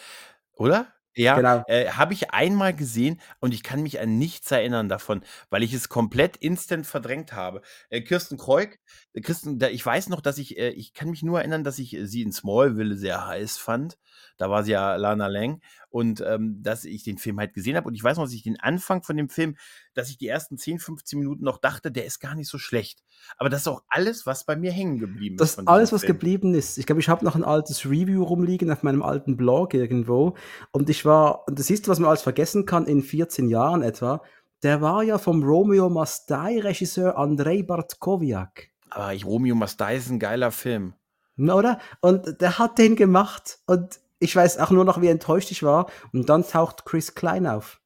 Oder? Ja, genau. äh, habe ich einmal gesehen und ich kann mich an nichts erinnern davon, weil ich es komplett instant verdrängt habe. Äh, Kirsten Kreuk, äh, Kirsten, da, ich weiß noch, dass ich, äh, ich kann mich nur erinnern, dass ich äh, sie in Smallville sehr heiß fand. Da war sie ja Lana Lang und ähm, dass ich den Film halt gesehen habe und ich weiß noch, dass ich den Anfang von dem Film, dass ich die ersten 10, 15 Minuten noch dachte, der ist gar nicht so schlecht. Aber das ist auch alles, was bei mir hängen geblieben das ist. Das alles, was Film. geblieben ist. Ich glaube, ich habe noch ein altes Review rumliegen auf meinem alten Blog irgendwo und ich war, und das siehst du, was man alles vergessen kann in 14 Jahren etwa, der war ja vom Romeo Mastai-Regisseur Andrei Bartkowiak. Aber ich, Romeo Mastai ist ein geiler Film. Oder? Und der hat den gemacht und ich weiß auch nur noch, wie enttäuscht ich war. Und dann taucht Chris Klein auf.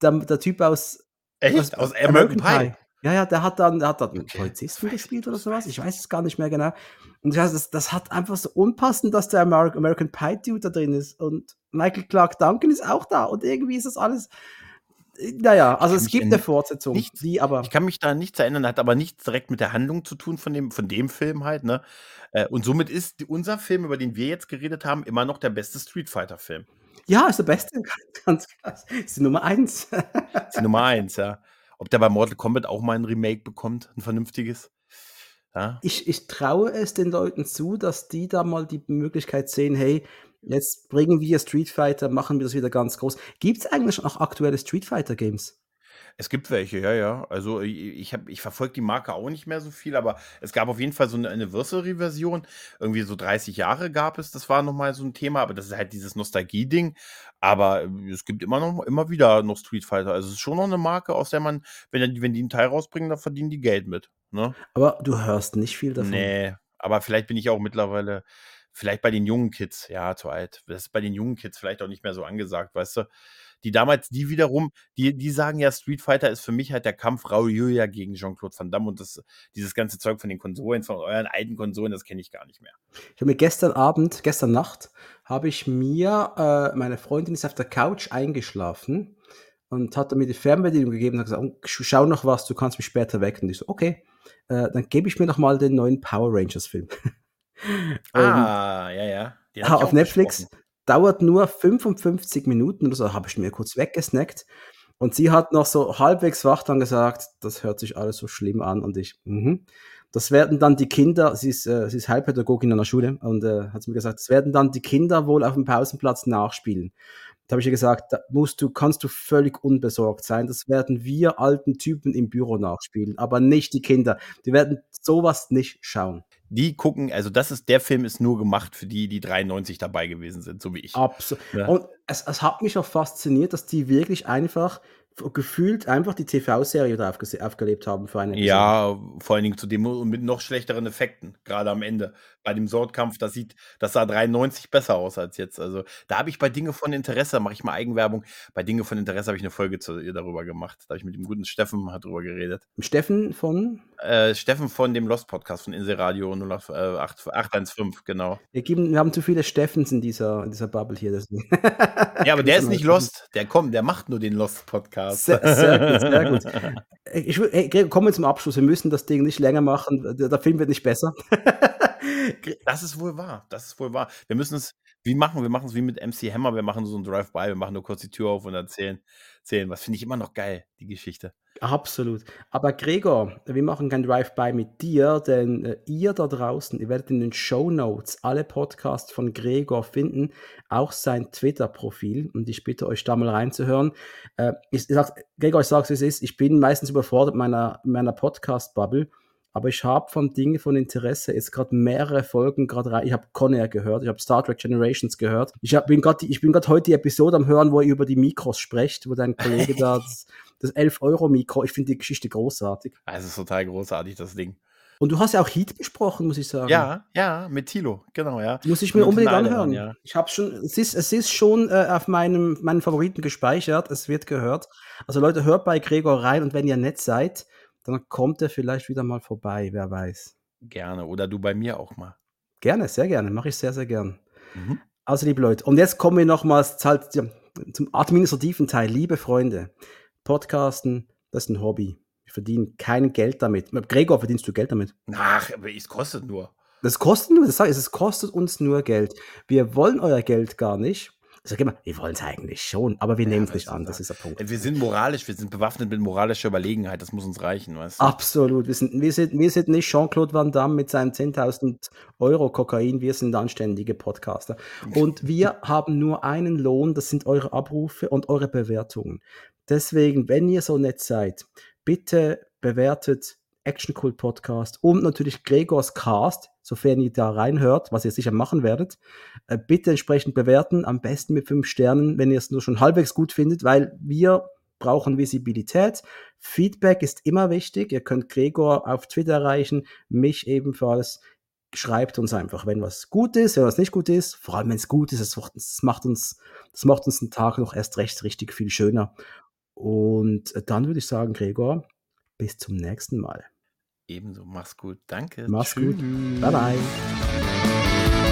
Der, der Typ aus, Echt? aus, aus American, Pie. Pie. Ja, ja, der hat dann, der hat dann okay. Polizisten gespielt oder sowas. Ich weiß es gar nicht mehr genau. Und das, das, das hat einfach so unpassend, dass der American Pie Dude da drin ist. Und Michael Clark Duncan ist auch da. Und irgendwie ist das alles, naja, also es gibt eine Fortsetzung, nichts, die aber. Ich kann mich da nichts erinnern, hat aber nichts direkt mit der Handlung zu tun von dem, von dem Film halt, ne? Äh, und somit ist unser Film, über den wir jetzt geredet haben, immer noch der beste Street Fighter-Film. Ja, ist der beste, [laughs] ganz krass. Ist die Nummer eins. ist die Nummer eins, ja. Ob der bei Mortal Kombat auch mal ein Remake bekommt, ein vernünftiges. Ja. Ich, ich traue es den Leuten zu, dass die da mal die Möglichkeit sehen, hey, Jetzt bringen wir Street Fighter, machen wir das wieder ganz groß. Gibt es eigentlich noch aktuelle Street Fighter Games? Es gibt welche, ja, ja. Also ich, hab, ich verfolge die Marke auch nicht mehr so viel, aber es gab auf jeden Fall so eine Anniversary-Version. Irgendwie so 30 Jahre gab es, das war nochmal so ein Thema, aber das ist halt dieses Nostalgie-Ding. Aber äh, es gibt immer noch immer wieder noch Street Fighter. Also es ist schon noch eine Marke, aus der man, wenn, die, wenn die einen Teil rausbringen, dann verdienen die Geld mit. Ne? Aber du hörst nicht viel davon. Nee, aber vielleicht bin ich auch mittlerweile Vielleicht bei den jungen Kids, ja, zu alt. Das ist bei den jungen Kids vielleicht auch nicht mehr so angesagt, weißt du? Die damals, die wiederum, die, die sagen ja, Street Fighter ist für mich halt der Kampf Raul Julia gegen Jean-Claude Van Damme und das, dieses ganze Zeug von den Konsolen, von euren alten Konsolen, das kenne ich gar nicht mehr. Ich habe mir gestern Abend, gestern Nacht, habe ich mir, äh, meine Freundin ist auf der Couch eingeschlafen und hat mir die Fernbedienung gegeben und hat gesagt, oh, schau noch was, du kannst mich später wecken. Und ich so, okay, äh, dann gebe ich mir noch mal den neuen Power Rangers Film. [laughs] Ah, ja, ja. Den auf Netflix dauert nur 55 Minuten oder so, habe ich mir kurz weggesnackt. Und sie hat noch so halbwegs wach dann gesagt, das hört sich alles so schlimm an. Und ich, mhm. Das werden dann die Kinder, sie ist, äh, sie ist Heilpädagogin an der Schule und äh, hat mir gesagt, das werden dann die Kinder wohl auf dem Pausenplatz nachspielen. Da habe ich ihr gesagt, da musst du, kannst du völlig unbesorgt sein. Das werden wir alten Typen im Büro nachspielen, aber nicht die Kinder. Die werden sowas nicht schauen die gucken, also das ist, der Film ist nur gemacht für die, die 93 dabei gewesen sind, so wie ich. Absolut. Ja. Und es, es hat mich auch fasziniert, dass die wirklich einfach gefühlt einfach die TV-Serie da aufgelebt haben für eine Ja, vor allen Dingen zu dem und mit noch schlechteren Effekten, gerade am Ende. Bei dem Swordkampf, das sieht, das sah 93 besser aus als jetzt. Also da habe ich bei Dinge von Interesse, mache ich mal Eigenwerbung, bei Dinge von Interesse habe ich eine Folge zu, darüber gemacht. Da habe ich mit dem guten Steffen darüber geredet. Steffen von? Äh, Steffen von dem Lost Podcast von Inselradio 815, genau. Wir, geben, wir haben zu viele Steffens in dieser, in dieser Bubble hier. Deswegen. [laughs] ja, aber der ist nicht Lost. Der kommt, der macht nur den Lost Podcast. Sehr, sehr gut, sehr gut. [laughs] Ich, hey, kommen wir zum Abschluss. Wir müssen das Ding nicht länger machen. Der, der Film wird nicht besser. [laughs] das ist wohl wahr. Das ist wohl wahr. Wir müssen es, Wie machen wir machen es wie mit MC Hammer, wir machen so 'n Drive-by, wir machen nur kurz die Tür auf und erzählen erzählen was. Finde ich immer noch geil, die Geschichte. Absolut. Aber Gregor, wir machen kein Drive-by mit dir, denn, äh, ihr da draußen, ihr werdet in den Shownotes alle Podcasts von Gregor finden, auch sein Twitter-Profil und ich bitte euch da mal reinzuhören. Äh, ich ich sage Gregor, ich sage es, wie es ist, ich bin meistens überfordert mit meiner meiner Podcast-Bubble aber ich habe von Dingen von Interesse jetzt gerade mehrere Folgen gerade rein. Ich habe Conair gehört, ich habe Star Trek Generations gehört. Ich hab, bin gerade ich bin gerade heute die Episode am hören, wo ihr über die Mikros sprecht, wo dein Kollege [laughs] da das, das 11 Euro Mikro. Ich finde die Geschichte großartig. Also ist total großartig das Ding. Und du hast ja auch Heat besprochen, muss ich sagen. Ja, ja, mit Tilo, genau, ja. Muss ich mir unbedingt anhören. ja. Ich habe schon, es ist, es ist schon äh, auf meinem, meinen Favoriten gespeichert. Es wird gehört. Also Leute, hört bei Gregor rein und wenn ihr nett seid, dann kommt er vielleicht wieder mal vorbei, wer weiß. Gerne. Oder du bei mir auch mal. Gerne, sehr gerne. Mache ich sehr, sehr gern. Mhm. Also, liebe Leute, und jetzt kommen wir nochmals halt zum administrativen Teil. Liebe Freunde, Podcasten, das ist ein Hobby. Wir verdienen kein Geld damit. Gregor, verdienst du Geld damit? Ach, aber es kostet nur. Das kostet nur, das sage ich, es kostet uns nur Geld. Wir wollen euer Geld gar nicht. Ich sage immer, wir wollen es eigentlich schon, aber wir nehmen es nicht an, das ist der Punkt. Wir sind moralisch, wir sind bewaffnet mit moralischer Überlegenheit, das muss uns reichen, weißt du? Absolut. Wir sind, wir sind, wir sind nicht Jean-Claude Van Damme mit seinen 10.000 Euro Kokain. Wir sind anständige Podcaster. Und [laughs] wir haben nur einen Lohn, das sind eure Abrufe und eure Bewertungen. Deswegen, wenn ihr so nett seid, bitte bewertet Action Cool Podcast und natürlich Gregors Cast, sofern ihr da reinhört, was ihr sicher machen werdet. Äh, bitte entsprechend bewerten, am besten mit fünf Sternen, wenn ihr es nur schon halbwegs gut findet, weil wir brauchen Visibilität. Feedback ist immer wichtig. Ihr könnt Gregor auf Twitter erreichen, mich ebenfalls. Schreibt uns einfach, wenn was gut ist, wenn was nicht gut ist. Vor allem, wenn es gut ist, das macht, uns, das macht uns den Tag noch erst recht richtig viel schöner. Und äh, dann würde ich sagen, Gregor, bis zum nächsten Mal. Ebenso, mach's gut. Danke. Mach's gut. Tschüss. Bye bye.